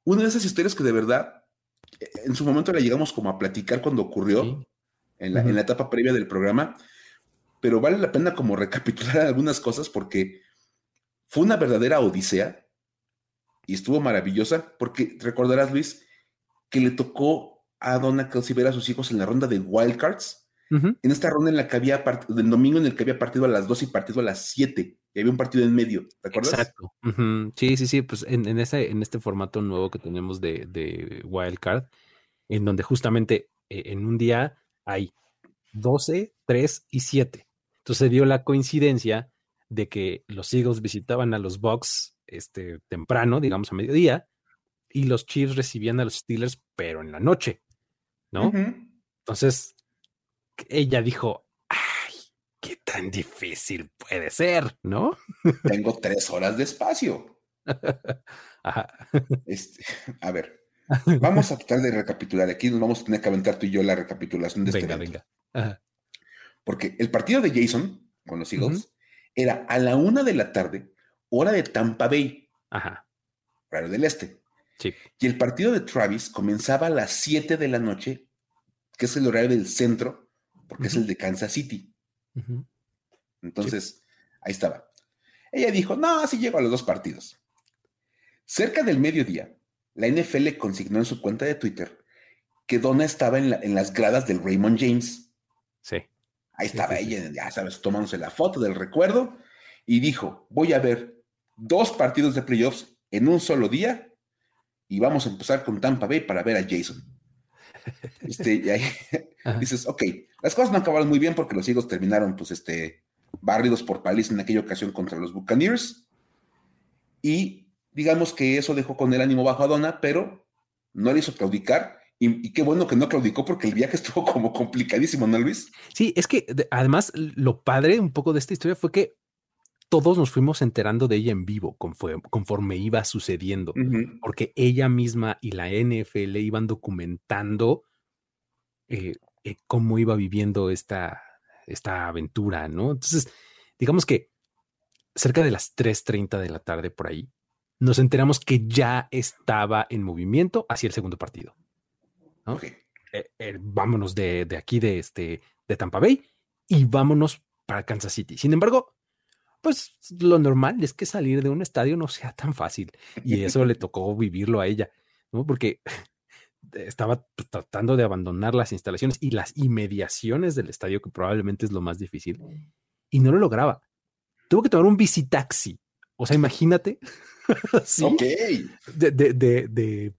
Una de esas historias que de verdad, en su momento la llegamos como a platicar cuando ocurrió, en, la, en la etapa previa del programa, pero vale la pena como recapitular algunas cosas porque fue una verdadera odisea y estuvo maravillosa porque recordarás, Luis, que le tocó a Donna Kelsey ver a sus hijos en la ronda de Wildcards. En esta ronda en la que había del domingo en el que había partido a las 2 y partido a las 7. Y había un partido en medio, ¿te acuerdas? Exacto. Sí, sí, sí. Pues en, ese, en este formato nuevo que tenemos de, de Wildcard, en donde justamente eh, en un día hay 12, 3 y 7. Entonces dio la coincidencia de que los Eagles visitaban a los Bucks este, temprano, digamos a mediodía, y los Chiefs recibían a los Steelers, pero en la noche, ¿no? Entonces, ella dijo, ay, qué tan difícil puede ser, ¿no? Tengo tres horas de espacio. Este, a ver, vamos a tratar de recapitular. Aquí nos vamos a tener que aventar tú y yo la recapitulación de este venga. Porque el partido de Jason con los Eagles era a la una de la tarde, hora de Tampa Bay. Ajá. Horario del Este. Y el partido de Travis comenzaba a las 7 de la noche, que es el horario del centro, porque es el de Kansas City. Entonces, ahí estaba. Ella dijo, no, así llego a los dos partidos. Cerca del mediodía, la NFL consignó en su cuenta de Twitter que Donna estaba en, las gradas del Raymond James. Sí. Ahí estaba ella, ya sabes, tomándose la foto del recuerdo y dijo, voy a ver dos partidos de playoffs en un solo día y vamos a empezar con Tampa Bay para ver a Jason. Este, y ahí dices, ok, las cosas no acabaron muy bien porque los Eagles terminaron, pues, este, barridos por paliza en aquella ocasión contra los Buccaneers. Y digamos que eso dejó con el ánimo bajo a Donna, pero no le hizo claudicar. Y, qué bueno que no claudicó porque el viaje estuvo como complicadísimo, ¿no, Luis? Sí, es que además lo padre un poco de esta historia fue que todos nos fuimos enterando de ella en vivo conforme, iba sucediendo, porque ella misma y la NFL iban documentando eh, eh, cómo iba viviendo esta, esta aventura, ¿no? Entonces, digamos que cerca de las 3.30 de la tarde por ahí, nos enteramos que ya estaba en movimiento hacia el segundo partido. Eh, vámonos de, de, aquí, de, este, de Tampa Bay, y vámonos para Kansas City. Sin embargo, pues lo normal es que salir de un estadio no sea tan fácil y eso le tocó vivirlo a ella, ¿no? Porque estaba tratando de abandonar las instalaciones y las inmediaciones del estadio, que probablemente es lo más difícil, y no lo lograba. Tuvo que tomar un visitaxi. O sea, imagínate. ¿sí? Ok. De, de, de, de,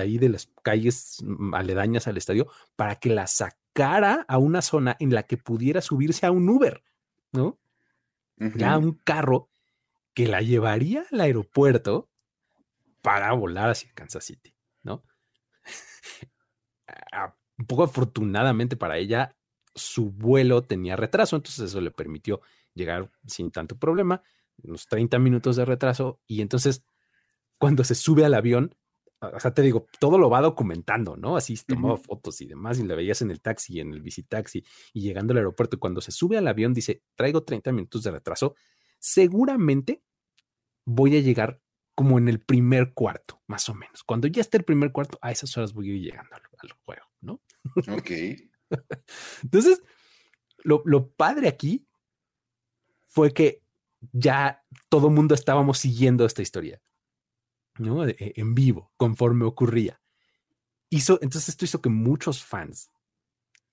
ahí de las calles aledañas al estadio para que la sacara a una zona en la que pudiera subirse a un Uber, ¿no? Ya un carro que la llevaría al aeropuerto para volar hacia Kansas City, ¿no? un poco afortunadamente para ella, su vuelo tenía retraso, entonces eso le permitió llegar sin tanto problema, unos 30 minutos de retraso, y entonces cuando se sube al avión, o sea, te digo, todo lo va documentando, ¿no? Así tomaba fotos y demás, y la veías en el taxi, en el visitaxi, y llegando al aeropuerto, y cuando se sube al avión, dice, traigo 30 minutos de retraso, seguramente voy a llegar como en el primer cuarto, más o menos. Cuando ya esté el primer cuarto, a esas horas voy a ir llegando al, juego, ¿no? Ok. Entonces, lo, lo padre aquí fue que ya todo el mundo estábamos siguiendo esta historia. ¿No? E, en vivo, conforme ocurría. Hizo, entonces esto hizo que muchos fans,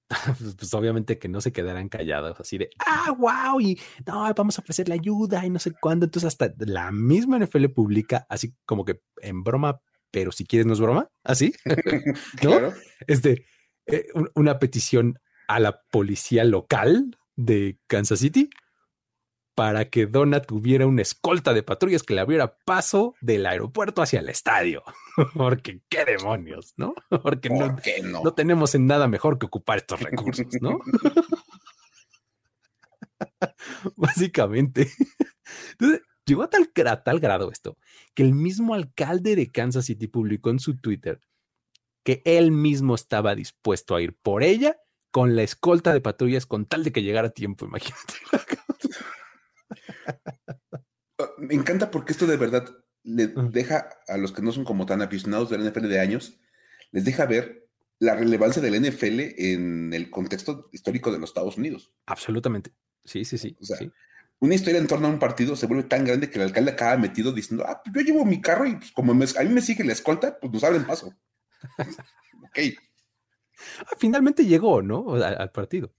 pues, pues, obviamente que no se quedaran callados, así de, ah, wow, y no, vamos a ofrecerle ayuda y no sé cuándo. Entonces hasta la misma NFL publica, así como que en broma, pero si quieres no es broma, así, ¿no? Este, eh, una petición a la policía local de Kansas City para que Donna tuviera una escolta de patrullas que le abriera paso del aeropuerto hacia el estadio. Porque qué demonios, ¿no? Porque no, no? tenemos en nada mejor que ocupar estos recursos, ¿no? Básicamente. Entonces, llegó a tal, a tal grado esto que el mismo alcalde de Kansas City publicó en su Twitter que él mismo estaba dispuesto a ir por ella con la escolta de patrullas con tal de que llegara a tiempo, imagínate. Ah, me encanta porque esto de verdad le deja a los que no son como tan aficionados del NFL de años, les deja ver la relevancia del NFL en el contexto histórico de los Estados Unidos. Absolutamente. Sí, sí, sí. una historia en torno a un partido se vuelve tan grande que el alcalde acaba metido diciendo, ah, pues yo llevo mi carro y pues, como a mí me sigue la escolta, pues nos abren paso. ok. Ah, finalmente llegó, ¿no? Al, partido.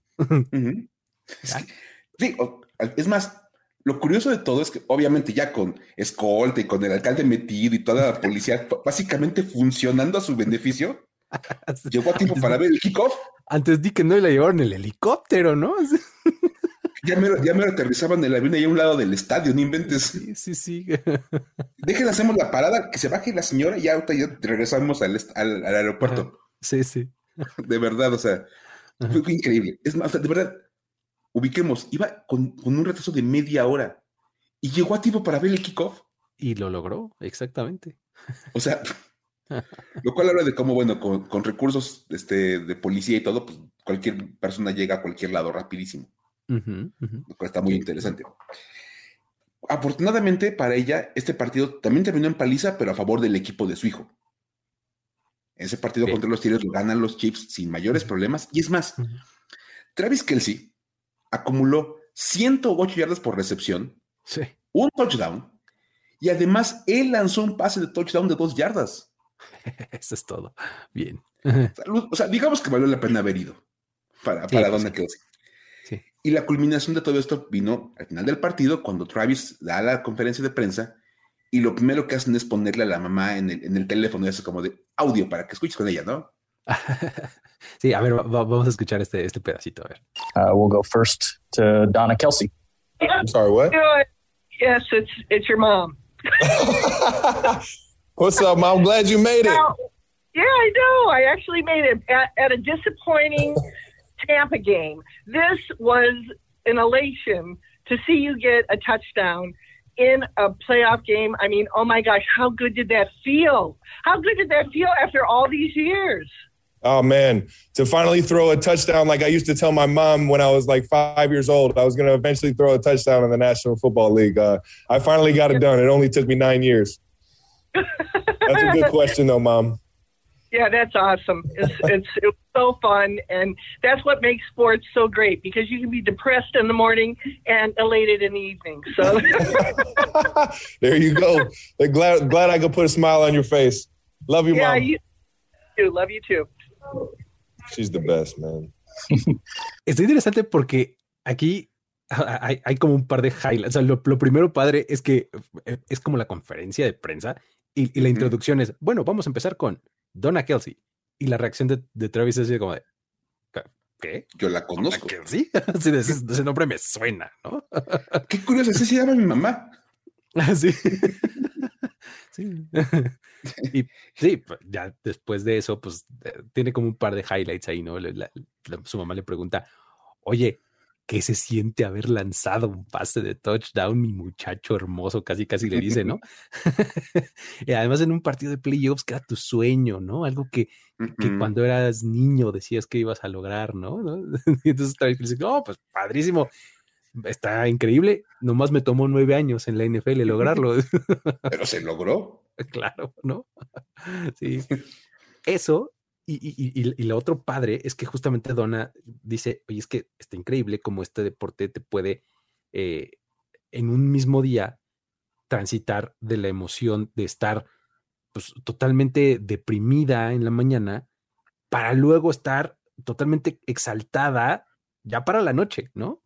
sí, es más, lo curioso de todo es que obviamente ya con escolta y con el alcalde metido y toda la policía básicamente funcionando a su beneficio, llegó a tiempo para ver el kickoff. Antes di que no le llevaron el helicóptero, ¿no? ya me, ya me aterrizaban el avión ahí a un lado del estadio, no inventes. Sí, sí, sí. Dejen, hacemos la parada, que se baje la señora y ya, ya regresamos al, al, aeropuerto. Sí, sí. De verdad, o sea, fue, increíble. Es más, de verdad, ubiquemos, iba con, un retraso de media hora y llegó a tiempo para ver el kickoff. Y lo logró, exactamente. O sea, lo cual habla de cómo, bueno, con, recursos este, de policía y todo, pues cualquier persona llega a cualquier lado rapidísimo. Lo cual está muy interesante. Afortunadamente para ella, este partido también terminó en paliza, pero a favor del equipo de su hijo. Ese partido contra los Tigres lo ganan los Chiefs sin mayores problemas. Y es más, Travis Kelsey acumuló 108 yardas por recepción, un touchdown Y además, él lanzó un pase de touchdown de dos yardas. Eso es todo. Bien. O sea, digamos que valió la pena haber ido para, para pues Donna Kelsey. Y la culminación de todo esto vino al final del partido, cuando Travis da la conferencia de prensa y lo primero que hacen es ponerle a la mamá en el, en el teléfono, eso como de audio para que escuches con ella, ¿no? sí, a ver, va, vamos a escuchar este, este pedacito, a ver. Uh, we'll go first to Donna Kelsey. I'm sorry, what? Yes, it's it's your mom. What's up, mom? I'm glad you made it. Now, yeah, I know. I actually made it at, at a disappointing Tampa game. This was an elation to see you get a touchdown in a playoff game. I mean, oh my gosh, how good did that feel? How good did that feel after all these years? Oh man, to finally throw a touchdown like I used to tell my mom when I was like five years old, I was going to eventually throw a touchdown in the National Football League. Uh, I finally got it done. It only took me nine years. That's a good question, though, mom. Yeah, that's awesome. It's, it's it was so fun, and that's what makes sports so great because you can be depressed in the morning and elated in the evening. So there you go. glad glad I could put a smile on your face. Love you, yeah, mom. you too. Love you too. She's the best, man. Está interesante porque aquí hay, hay, como un par de highlights. O sea, lo, lo, primero padre es que eh, es como la conferencia de prensa y, y la introducción es, bueno, vamos a empezar con Donna Kelsey. Y la reacción de, de Travis es como de, ¿qué? Yo la conozco. ¿Sí? sí ese, ese, nombre me suena, ¿no? Qué curioso, así se llama mi mamá. sí. Sí. y sí, pues, ya después de eso, pues tiene como un par de highlights ahí, ¿no? La, la, su mamá le pregunta, oye, ¿qué se siente haber lanzado un pase de touchdown, mi muchacho hermoso? Casi, casi le dice, ¿no? y además en un partido de playoffs que era tu sueño, ¿no? Algo que, que cuando eras niño decías que ibas a lograr, ¿no? y entonces dice, no, pues padrísimo. Está increíble. Nomás me tomó nueve años en la NFL lograrlo. Pero se logró. Claro, ¿no? Sí. Eso y, y, y, y, lo otro padre es que justamente Donna dice, oye, es que está increíble como este deporte te puede eh, en un mismo día transitar de la emoción de estar pues, totalmente deprimida en la mañana para luego estar totalmente exaltada ya para la noche, ¿no?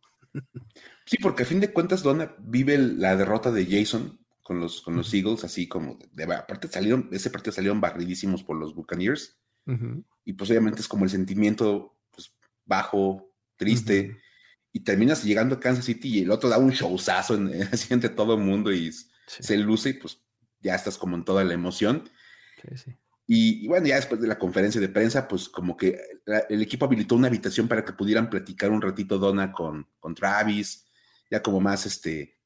Sí, porque a fin de cuentas Donna vive la derrota de Jason con los, con los Eagles, así como, de, aparte salieron, ese partido salieron barridísimos por los Buccaneers. Uh -huh. Y pues obviamente es como el sentimiento pues, bajo, triste, uh -huh. y terminas llegando a Kansas City y el otro da un showzazo en, así entre todo el mundo y sí. se luce y pues ya estás como en toda la emoción. Sí, sí. Y, y, bueno, ya después de la conferencia de prensa, pues como que la, el equipo habilitó una habitación para que pudieran platicar un ratito Donna con, con Travis, ya como más, este,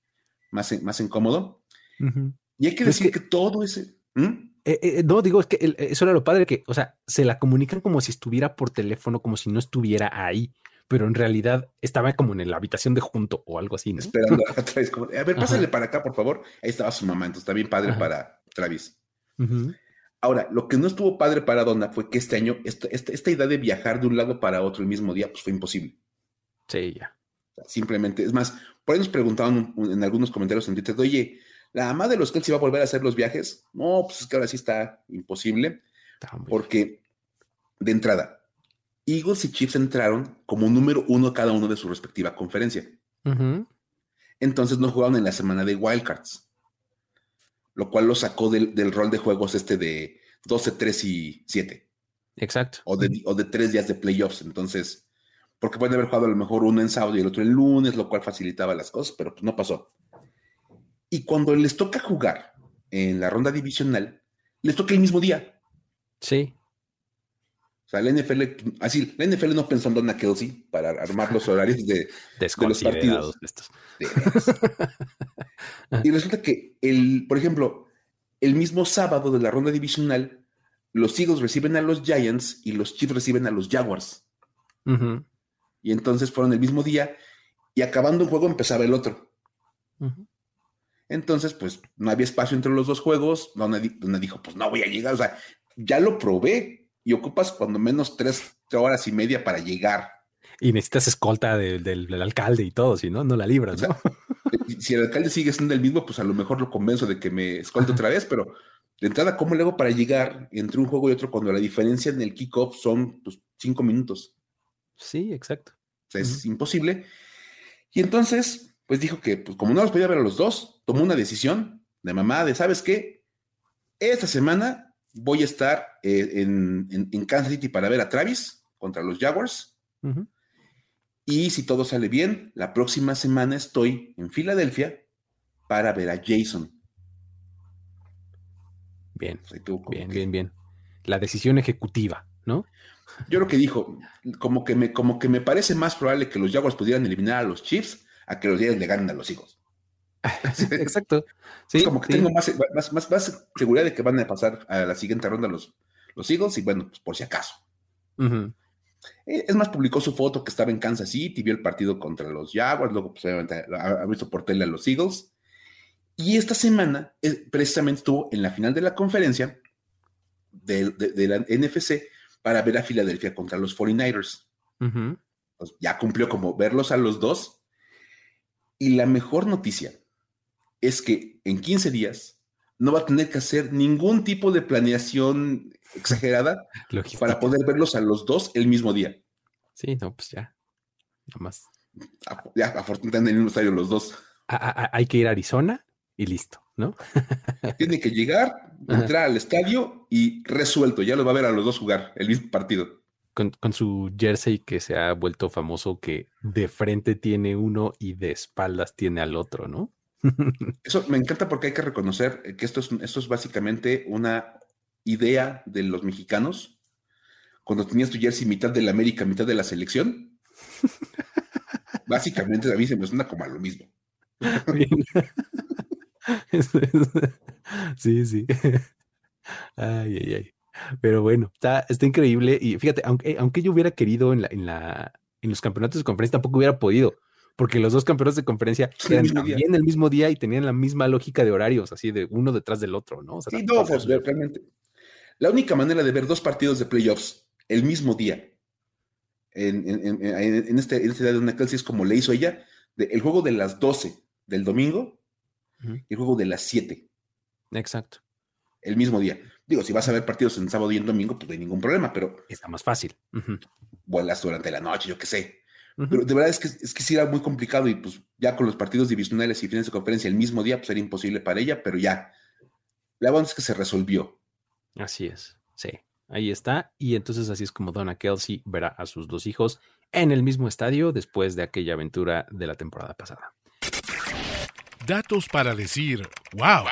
más, más incómodo. Uh -huh. Y hay que decir es que, que, todo ese... ¿Mm? Eh, eh, no, digo, es que el, eso era lo padre, que, o sea, se la comunican como si estuviera por teléfono, como si no estuviera ahí, pero en realidad estaba como en la habitación de junto o algo así, ¿no? Esperando a Travis, como, a ver, pásale Ajá. para acá, por favor. Ahí estaba su mamá, entonces está bien padre Ajá. para Travis. Uh -huh. Ahora, lo que no estuvo padre para Donna fue que este año, esta, esta, esta, idea de viajar de un lado para otro el mismo día, pues fue imposible. Sí, ya. Simplemente, es más, por ahí nos preguntaban en algunos comentarios en Twitter, oye, ¿la mamá de los Kelsey va a volver a hacer los viajes? No, pues es que ahora sí está imposible, porque de entrada, Eagles y Chiefs entraron como número uno cada uno de su respectiva conferencia. Uh -huh. Entonces no jugaron en la semana de Wildcards lo cual lo sacó del, del, rol de juegos este de 12, 3 y 7. Exacto. O de, o de tres días de playoffs. Entonces, porque pueden haber jugado a lo mejor uno en sábado y el otro el lunes, lo cual facilitaba las cosas, pero pues no pasó. Y cuando les toca jugar en la ronda divisional, les toca el mismo día. Sí. O sea, la NFL, así, la NFL no pensó en Donna Kelsey para armar los horarios de, de los partidos. Estos. y resulta que, el, por ejemplo, el mismo sábado de la ronda divisional, los Eagles reciben a los Giants y los Chiefs reciben a los Jaguars. Uh -huh. Y entonces fueron el mismo día y acabando un juego empezaba el otro. Uh -huh. Entonces, pues no había espacio entre los dos juegos. Donde, donde dijo, pues no voy a llegar. O sea, ya lo probé y ocupas cuando menos tres horas y media para llegar. Y necesitas escolta de, de, del alcalde y todo, si no, no la libras, ¿no? O sea, si el alcalde sigue siendo el mismo, pues a lo mejor lo convenzo de que me escolte otra vez, pero de entrada, ¿cómo le hago para llegar entre un juego y otro cuando la diferencia en el kickoff son pues, cinco minutos? Sí, exacto. O sea, es imposible. Y entonces, pues dijo que, pues como no los podía ver a los dos, tomó una decisión de mamá de, ¿sabes qué? Esta semana voy a estar eh, en, en, Kansas City para ver a Travis contra los Jaguars. Y si todo sale bien, la próxima semana estoy en Filadelfia para ver a Jason. Bien, bien, bien, bien. La decisión ejecutiva, ¿no? Yo lo que dijo, como que me, como que me parece más probable que los Jaguars pudieran eliminar a los Chiefs a que los Jaguars le ganen a los hijos. Exacto. Sí, como que tengo más, más, más, seguridad de que van a pasar a la siguiente ronda los, los Eagles y bueno, pues por si acaso. Eh, es más, publicó su foto que estaba en Kansas City, vio el partido contra los Jaguars, luego pues obviamente ha visto por tele a los Eagles y esta semana eh, precisamente estuvo en la final de la conferencia de, la NFC para ver a Filadelfia contra los 49ers. Pues, ya cumplió como verlos a los dos. Y la mejor noticia es que en 15 días no va a tener que hacer ningún tipo de planeación exagerada para poder verlos a los dos el mismo día. Sí, no, pues ya. Nada más. Ya, afortunadamente en el mismo estadio los dos. hay que ir a Arizona y listo, ¿no? Tiene que llegar, entrar al estadio y resuelto. Ya lo va a ver a los dos jugar el mismo partido. Con, su jersey que se ha vuelto famoso, que de frente tiene uno y de espaldas tiene al otro, ¿no? Eso me encanta porque hay que reconocer que esto es, esto es básicamente una idea de los mexicanos. Cuando tenías tu jersey mitad de la América, mitad de la selección. Básicamente a mí se me suena como a lo mismo. sí, sí. Ay, ay, ay. Pero bueno, está, está increíble. Y fíjate, aunque, aunque yo hubiera querido en, la, en, la, en los campeonatos de conferencia, tampoco hubiera podido, porque los dos campeonatos de conferencia eran también el mismo día y tenían la misma lógica de horarios, así de uno detrás del otro, ¿no? sí, no, pues, realmente. La única manera de ver dos partidos de playoffs el mismo día en, en, en, este, en este día de una clase es como le hizo ella, de, el juego de las 12 del domingo y el juego de las 7. Exacto. El mismo día. Digo, si vas a ver partidos en sábado y en domingo, pues no hay ningún problema, pero. Está más fácil. Vuelas durante la noche, yo qué sé. Pero de verdad es que, es que sí era muy complicado y pues ya con los partidos divisionales y fines de conferencia el mismo día, pues era imposible para ella, pero ya. La verdad es que se resolvió. Así es, sí. Ahí está. Y entonces así es como Donna Kelsey verá a sus dos hijos en el mismo estadio después de aquella aventura de la temporada pasada. Datos para decir wow.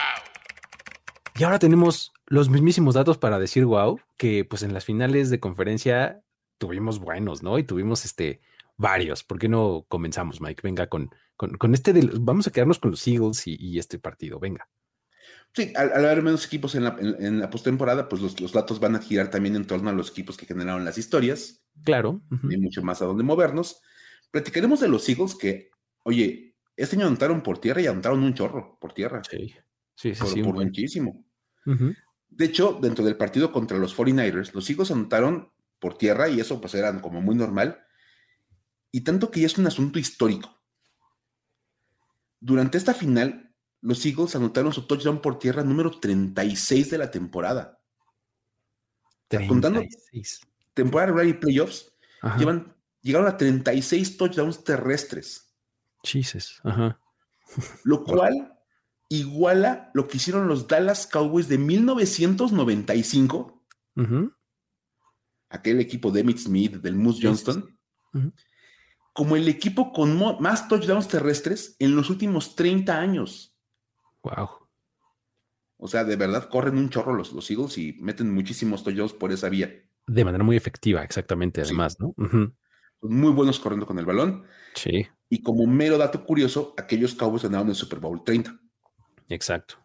Y ahora tenemos los mismísimos datos para decir wow, que pues en las finales de conferencia tuvimos buenos, ¿no? Y tuvimos este varios. ¿Por qué no comenzamos, Mike? Venga con, con, este de, vamos a quedarnos con los Eagles y, este partido, venga. Sí, al, haber menos equipos en la, en, la postemporada, pues los, los, datos van a girar también en torno a los equipos que generaron las historias. Claro. Y mucho más a dónde movernos. Platicaremos de los Eagles que, oye, este año anotaron por tierra y anotaron un chorro por tierra. Sí, sí, sí. Por, sí, muchísimo. De hecho, dentro del partido contra los 49ers, los Eagles anotaron por tierra y eso pues era como muy normal. Y tanto que ya es un asunto histórico. Durante esta final, los Eagles anotaron su touchdown por tierra número 36 de la temporada. 36. Contando temporada regular y playoffs, llevan, llegaron a 36 touchdowns terrestres. Chises, ajá. Lo cual iguala lo que hicieron los Dallas Cowboys de 1995. Aquel equipo de Emmett Smith, del Moose Johnston. Como el equipo con más touchdowns terrestres en los últimos 30 años. Wow. O sea, de verdad corren un chorro los, los Eagles y meten muchísimos touchdowns por esa vía. De manera muy efectiva, exactamente, además, ¿no? Muy buenos corriendo con el balón. Sí. Y como mero dato curioso, aquellos Cowboys ganaron el Super Bowl 30. Exacto.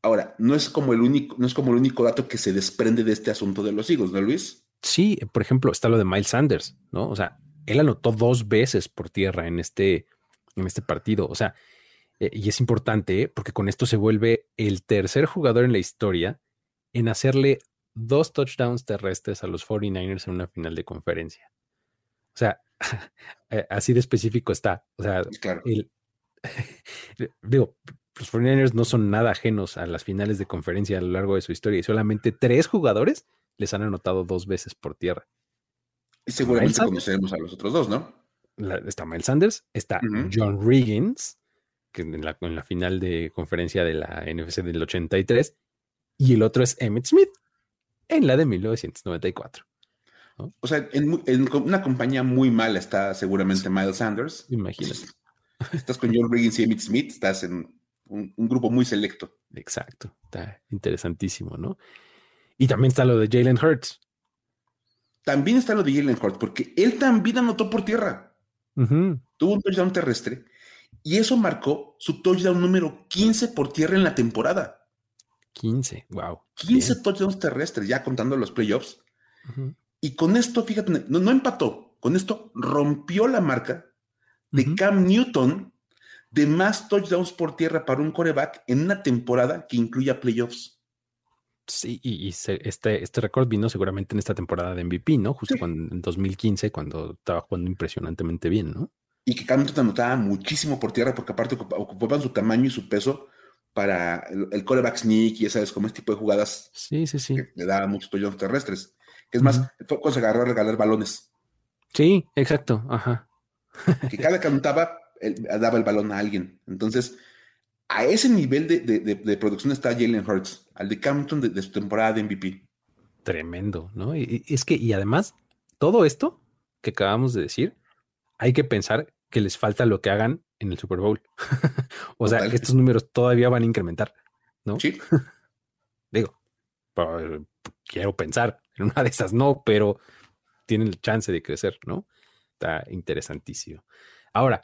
Ahora, no es como el único, no es como el único dato que se desprende de este asunto de los Eagles, ¿no, Luis? Sí, por ejemplo, está lo de Miles Sanders, ¿no? O sea, él anotó dos veces por tierra en este, en este partido. O sea, eh, y es importante porque con esto se vuelve el tercer jugador en la historia en hacerle dos touchdowns terrestres a los 49ers en una final de conferencia. O sea, eh, así de específico está. O sea, Claro. el, digo, los 49ers no son nada ajenos a las finales de conferencia a lo largo de su historia y solamente tres jugadores les han anotado dos veces por tierra. Y seguramente conoceremos a los otros dos, ¿no? La- está Miles Sanders, está. John Riggins, que en la, en la final de conferencia de la NFC del 83, y el otro es Emmett Smith en la de 1994. O sea, en, una compañía muy mala está seguramente Miles Sanders. Imagínate. Estás con John Riggins y Emmitt Smith, estás en un, un grupo muy selecto. Exacto, está interesantísimo, ¿no? Y también está lo de Jalen Hurts. También está lo de Jalen Hurts, porque él también anotó por tierra. Tuvo un touchdown terrestre y eso marcó su touchdown número 15 por tierra en la temporada. 15, wow. 15 touchdowns terrestres, ya contando los playoffs. Y con esto, fíjate, no, no empató, con esto rompió la marca de. Cam Newton de más touchdowns por tierra para un coreback en una temporada que incluya playoffs. Sí, y, y se- este, este récord vino seguramente en esta temporada de MVP, ¿no? Justo Sí. cuando, en 2015, cuando estaba jugando impresionantemente bien, ¿no? Y que Cam anotaba muchísimo por tierra porque aparte ocupa- ocupaban su tamaño y su peso para el, el coreback sneak y sabes, como este tipo de jugadas Sí, sí, sí. que le daban muchos touchdowns terrestres. Que es más, Ujú. fue cuando se agarró a regalar balones. Sí, exacto. Ajá. Que cada que anotaba, él daba el balón a alguien. Entonces, a ese nivel de, de- de- de producción está Jalen Hurts, al de Cam Newton de, su temporada de MVP. Tremendo, ¿no? Y, y es que, y además, todo esto que acabamos de decir, hay que pensar que les falta lo que hagan en el Super Bowl. o sea, Total. que estos números todavía van a incrementar, ¿no? Sí, Digo, quiero pensar, en una de esas no, pero tienen el chance de crecer, ¿no? Está interesantísimo. Ahora,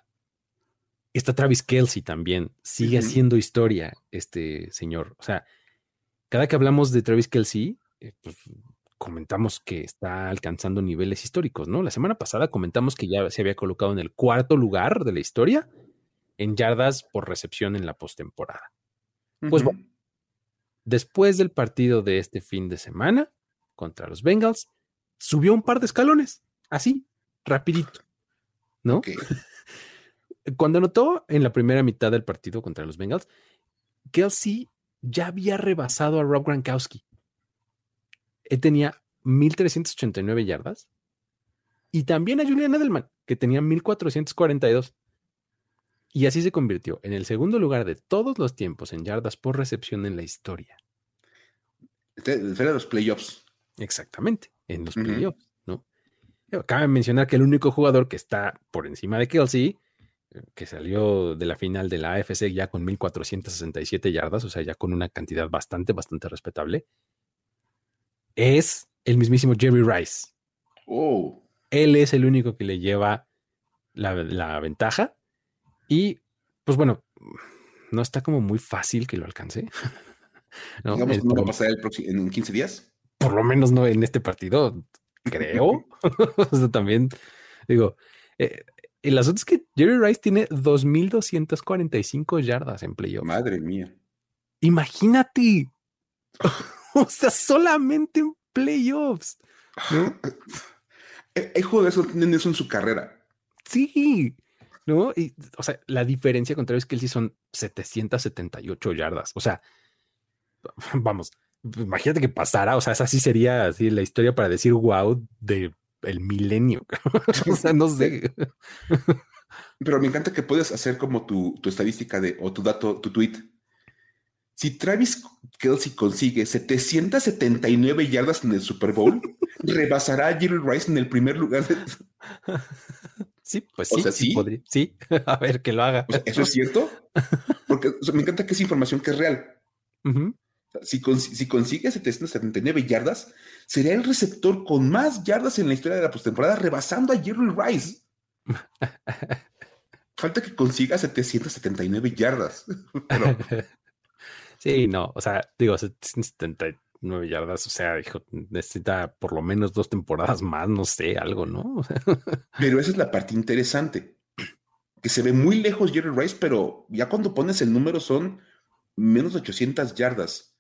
está Travis Kelsey también, sigue haciendo historia este señor. O sea, cada que hablamos de Travis Kelsey, eh, pues comentamos que está alcanzando niveles históricos, ¿no? La semana pasada comentamos que ya se había colocado en el cuarto lugar de la historia en yardas por recepción en la postemporada. Pues bueno, después del partido de este fin de semana contra los Bengals, subió un par de escalones, así, rapidito, ¿no? Cuando anotó en la primera mitad del partido contra los Bengals, Kelsey ya había rebasado a Rob Gronkowski. Él tenía 1.389 yardas y también a Julian Edelman, que tenía 1.442. Y así se convirtió en el segundo lugar de todos los tiempos en yardas por recepción en la historia. Este- Fue de los playoffs. Exactamente, en los playoffs, ¿no? Cabe mencionar que el único jugador que está por encima de Kelsey, que salió de la final de la AFC ya con 1467 yardas, o sea, ya con una cantidad bastante, bastante respetable, es el mismísimo Jerry Rice. Oh, Él es el único que le lleva la, la ventaja y, pues bueno, no está como muy fácil que lo alcance. ¿no? digamos no va a pasar el próximo, en 15 días. por lo menos no en este partido, creo. o sea, también digo, eh, el asunto es que Jerry Rice tiene 2.245 yardas en playoff. Madre mía. Imagínate. o sea, solamente en playoffs. ¿no? Hay jugadores que no tienen eso en su carrera. Sí. ¿No? Y, o sea, la diferencia con Travis Kelsey son 778 yardas. O sea, vamos, imagínate que pasara. O sea, esa sí sería así la historia para decir wow de el milenio. o sea, no sé. Pero me encanta que puedes hacer como tu, tu estadística de, o tu dato, tu tweet. Si Travis Kelsey consigue 779 yardas en el Super Bowl, rebasará a Jerry Rice en el primer lugar. de- Sí, pues O sí, sea, sí, sí. podría. Sí, a ver que lo haga. O sea, ¿Eso es cierto? Porque o sea, me encanta que es información que es real. O sea, Si, cons- si consigue 779 yardas, sería el receptor con más yardas en la historia de la postemporada, rebasando a Jerry Rice. Falta que consiga 779 yardas. Pero Sí, no, o sea, digo, 779 yardas, o sea, hijo, necesita por lo menos dos temporadas más, no sé, algo, ¿no? Pero esa es la parte interesante. Que se ve muy lejos Jerry Rice, pero ya cuando pones el número son menos de 800 yardas.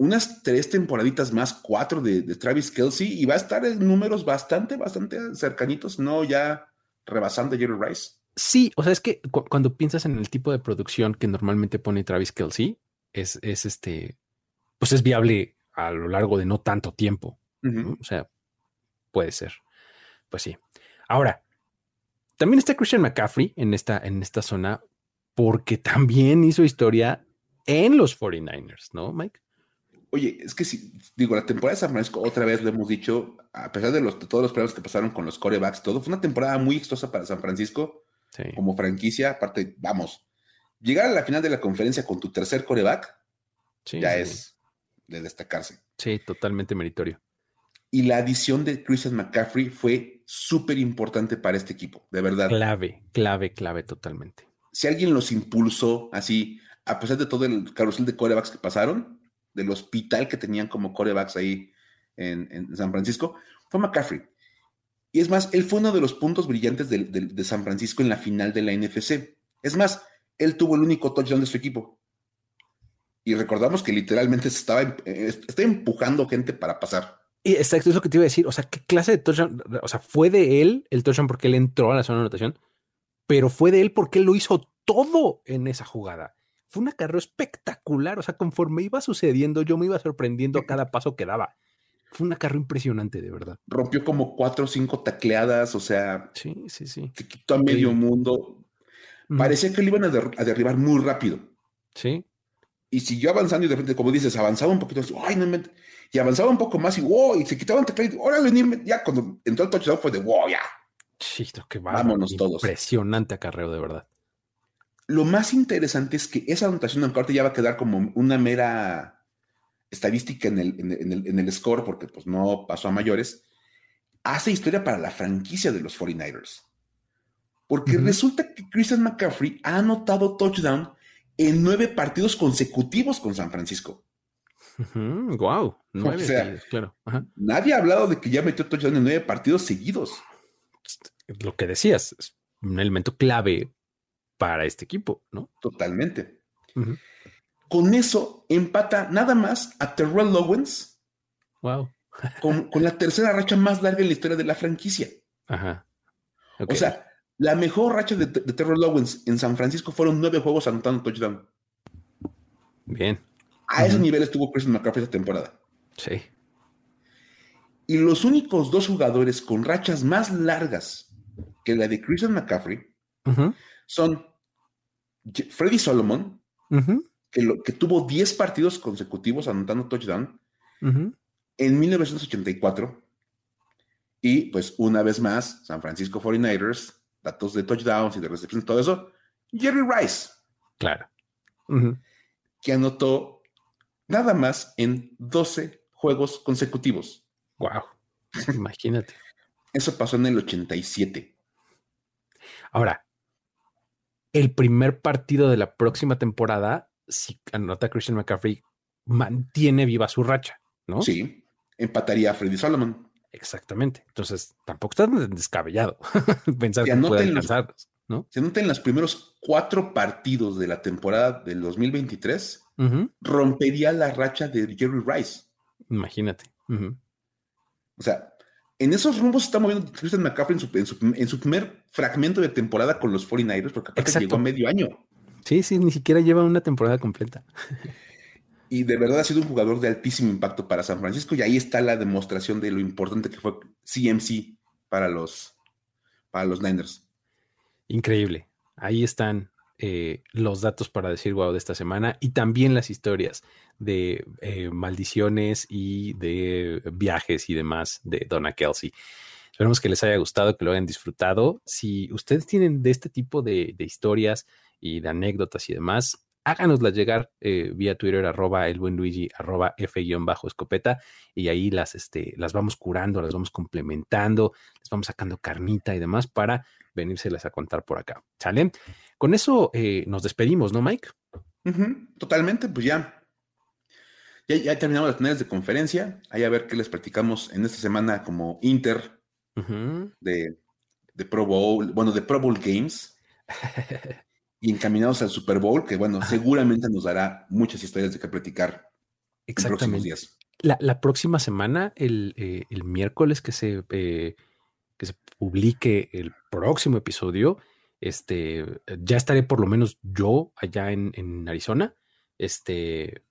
Unas tres temporaditas más, cuatro de, de, Travis Kelsey, y va a estar en números bastante, bastante cercanitos, no ya rebasando a Jerry Rice. Sí, o sea, es que cu cuando piensas en el tipo de producción que normalmente pone Travis Kelsey, es, es este, pues es viable a lo largo de no tanto tiempo. Uh -huh. ¿no? O sea, puede ser. Pues sí. Ahora, también está Christian McCaffrey en esta, en esta zona, porque también hizo historia en los 49ers, ¿no, Mike? Oye, es que si, digo, la temporada de San Francisco, otra vez lo hemos dicho, a pesar de, los, de todos los problemas que pasaron con los corebacks, todo, fue una temporada muy exitosa para San Francisco sí. como franquicia. Aparte, vamos, llegar a la final de la conferencia con tu tercer coreback sí, ya sí. es de destacarse. Sí, totalmente meritorio. Y la adición de Christian McCaffrey fue súper importante para este equipo, de verdad. Clave, clave, clave totalmente. Si alguien los impulsó así, a pesar de todo el carrusel de corebacks que pasaron, del hospital que tenían como corebacks ahí en, San Francisco, fue McCaffrey. Y es más, él fue uno de los puntos brillantes de, San Francisco en la final de la NFC. Es más, él tuvo el único touchdown de su equipo. Y recordamos que literalmente estaba, eh, estaba empujando gente para pasar. Y exacto, es lo que te iba a decir. O sea, ¿qué clase de touchdown? O sea, fue de él el touchdown porque él entró a la zona de anotación, pero fue de él porque él lo hizo todo en esa jugada fue una carrera espectacular. O sea, conforme iba sucediendo, yo me iba sorprendiendo a cada paso que daba. Fue una carrera impresionante, de verdad. Rompió como cuatro o cinco tacleadas, o sea. Sí, sí, sí. Se quitó a medio mundo. Parecía que le iban a, der a, derribar muy rápido. Sí. Y siguió avanzando y de repente, como dices, avanzaba un poquito. Ay, no me... Y avanzaba un poco más y wow, y se quitaban teclado. Órale, ya cuando entró el touchdown fue de wow, ya. Chito, que vámonos todos. Impresionante acarreo, de verdad lo más interesante es que esa anotación en corte ya va a quedar como una mera estadística en el, en el, en el score, porque pues no pasó a mayores, hace historia para la franquicia de los 49ers. Porque uh -huh. resulta que Christian McCaffrey ha anotado touchdown en nueve partidos consecutivos con San Francisco. Uh -huh. Wow, nueve, o sea, sí, claro. Ajá. Nadie ha hablado de que ya metió touchdown en nueve partidos seguidos. Lo que decías, es un elemento clave para este equipo, ¿no? Totalmente. Uh -huh. Con eso empata nada más a Terrell Owens. Wow. con, con, la tercera racha más larga en la historia de la franquicia. Ajá. Okay. O sea, la mejor racha de, de, Terrell Owens en San Francisco fueron nueve juegos anotando touchdown. Bien. A uh -huh. ese nivel estuvo Christian McCaffrey esta temporada. Sí. Y los únicos dos jugadores con rachas más largas que la de Christian McCaffrey uh -huh. son Freddy Solomon, uh -huh. que, lo, que, tuvo 10 partidos consecutivos anotando touchdown uh -huh. en 1984. Y pues una vez más, San Francisco 49ers, datos de touchdowns y de recepciones, todo eso, Jerry Rice. Claro. Uh -huh. Que anotó nada más en 12 juegos consecutivos. Wow. Imagínate. Eso pasó en el 87. Ahora, el primer partido de la próxima temporada, si anota Christian McCaffrey, mantiene viva su racha, ¿no? Sí, empataría a Freddy Solomon. Exactamente. Entonces, tampoco está descabellado pensar que puede alcanzar, ¿no? Se nota en los primeros cuatro partidos de la temporada del 2023, uh -huh. rompería la racha de Jerry Rice. Imagínate. Uh -huh. O sea, en esos rumbos está moviendo Christian McCaffrey en su, en, su, en su, primer fragmento de temporada con los 49ers, porque aparte llegó a medio año. Sí, sí, ni siquiera lleva una temporada completa. y de verdad ha sido un jugador de altísimo impacto para San Francisco, y ahí está la demostración de lo importante que fue CMC para los, para los Niners. Increíble. Ahí están eh, los datos para decir wow de esta semana y también las historias de eh, maldiciones y de viajes y demás de Donna Kelsey. Esperemos que les haya gustado, que lo hayan disfrutado. Si ustedes tienen de este tipo de, historias y de anécdotas y demás, háganoslas llegar eh, vía Twitter, arroba el buen Luigi, arroba F-escopeta, y ahí las, este, las vamos curando, las vamos complementando, les vamos sacando carnita y demás para venírselas a contar por acá. ¿Sale? Con eso eh, nos despedimos, ¿no, Mike? Uh -huh, totalmente, pues ya ya, ya, terminamos las finales de conferencia. Ahí a ver qué les platicamos en esta semana como Inter uh -huh. de, de, Pro Bowl, bueno, de Pro Bowl Games. y encaminados al Super Bowl, que bueno, seguramente nos dará muchas historias de qué platicar Exactamente. días. La, la, próxima semana, el, eh, el miércoles que se, eh, que se publique el próximo episodio, este, ya estaré por lo menos yo allá en, en Arizona. Este,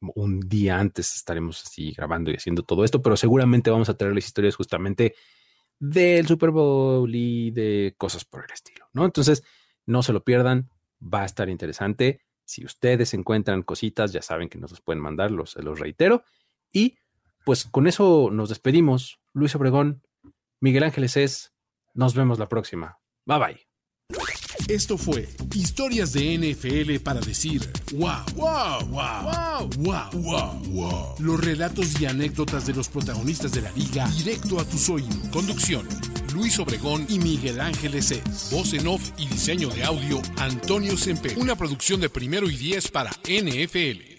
un día antes estaremos así grabando y haciendo todo esto, pero seguramente vamos a traer las historias justamente del Super Bowl y de cosas por el estilo, ¿no? Entonces, no se lo pierdan, va a estar interesante. Si ustedes encuentran cositas, ya saben que nos los pueden mandar, los, los reitero. Y pues con eso nos despedimos. Luis Obregón, Miguel Ángeles es, nos vemos la próxima. Bye bye. Esto fue Historias de NFL para decir wow, wow, wow, wow, wow, wow, Los relatos y anécdotas de los protagonistas de la liga directo a tus oídos. Conducción: Luis Obregón y Miguel Ángeles Es. Voz en off y diseño de audio: Antonio Semper. Una producción de primero y diez para NFL.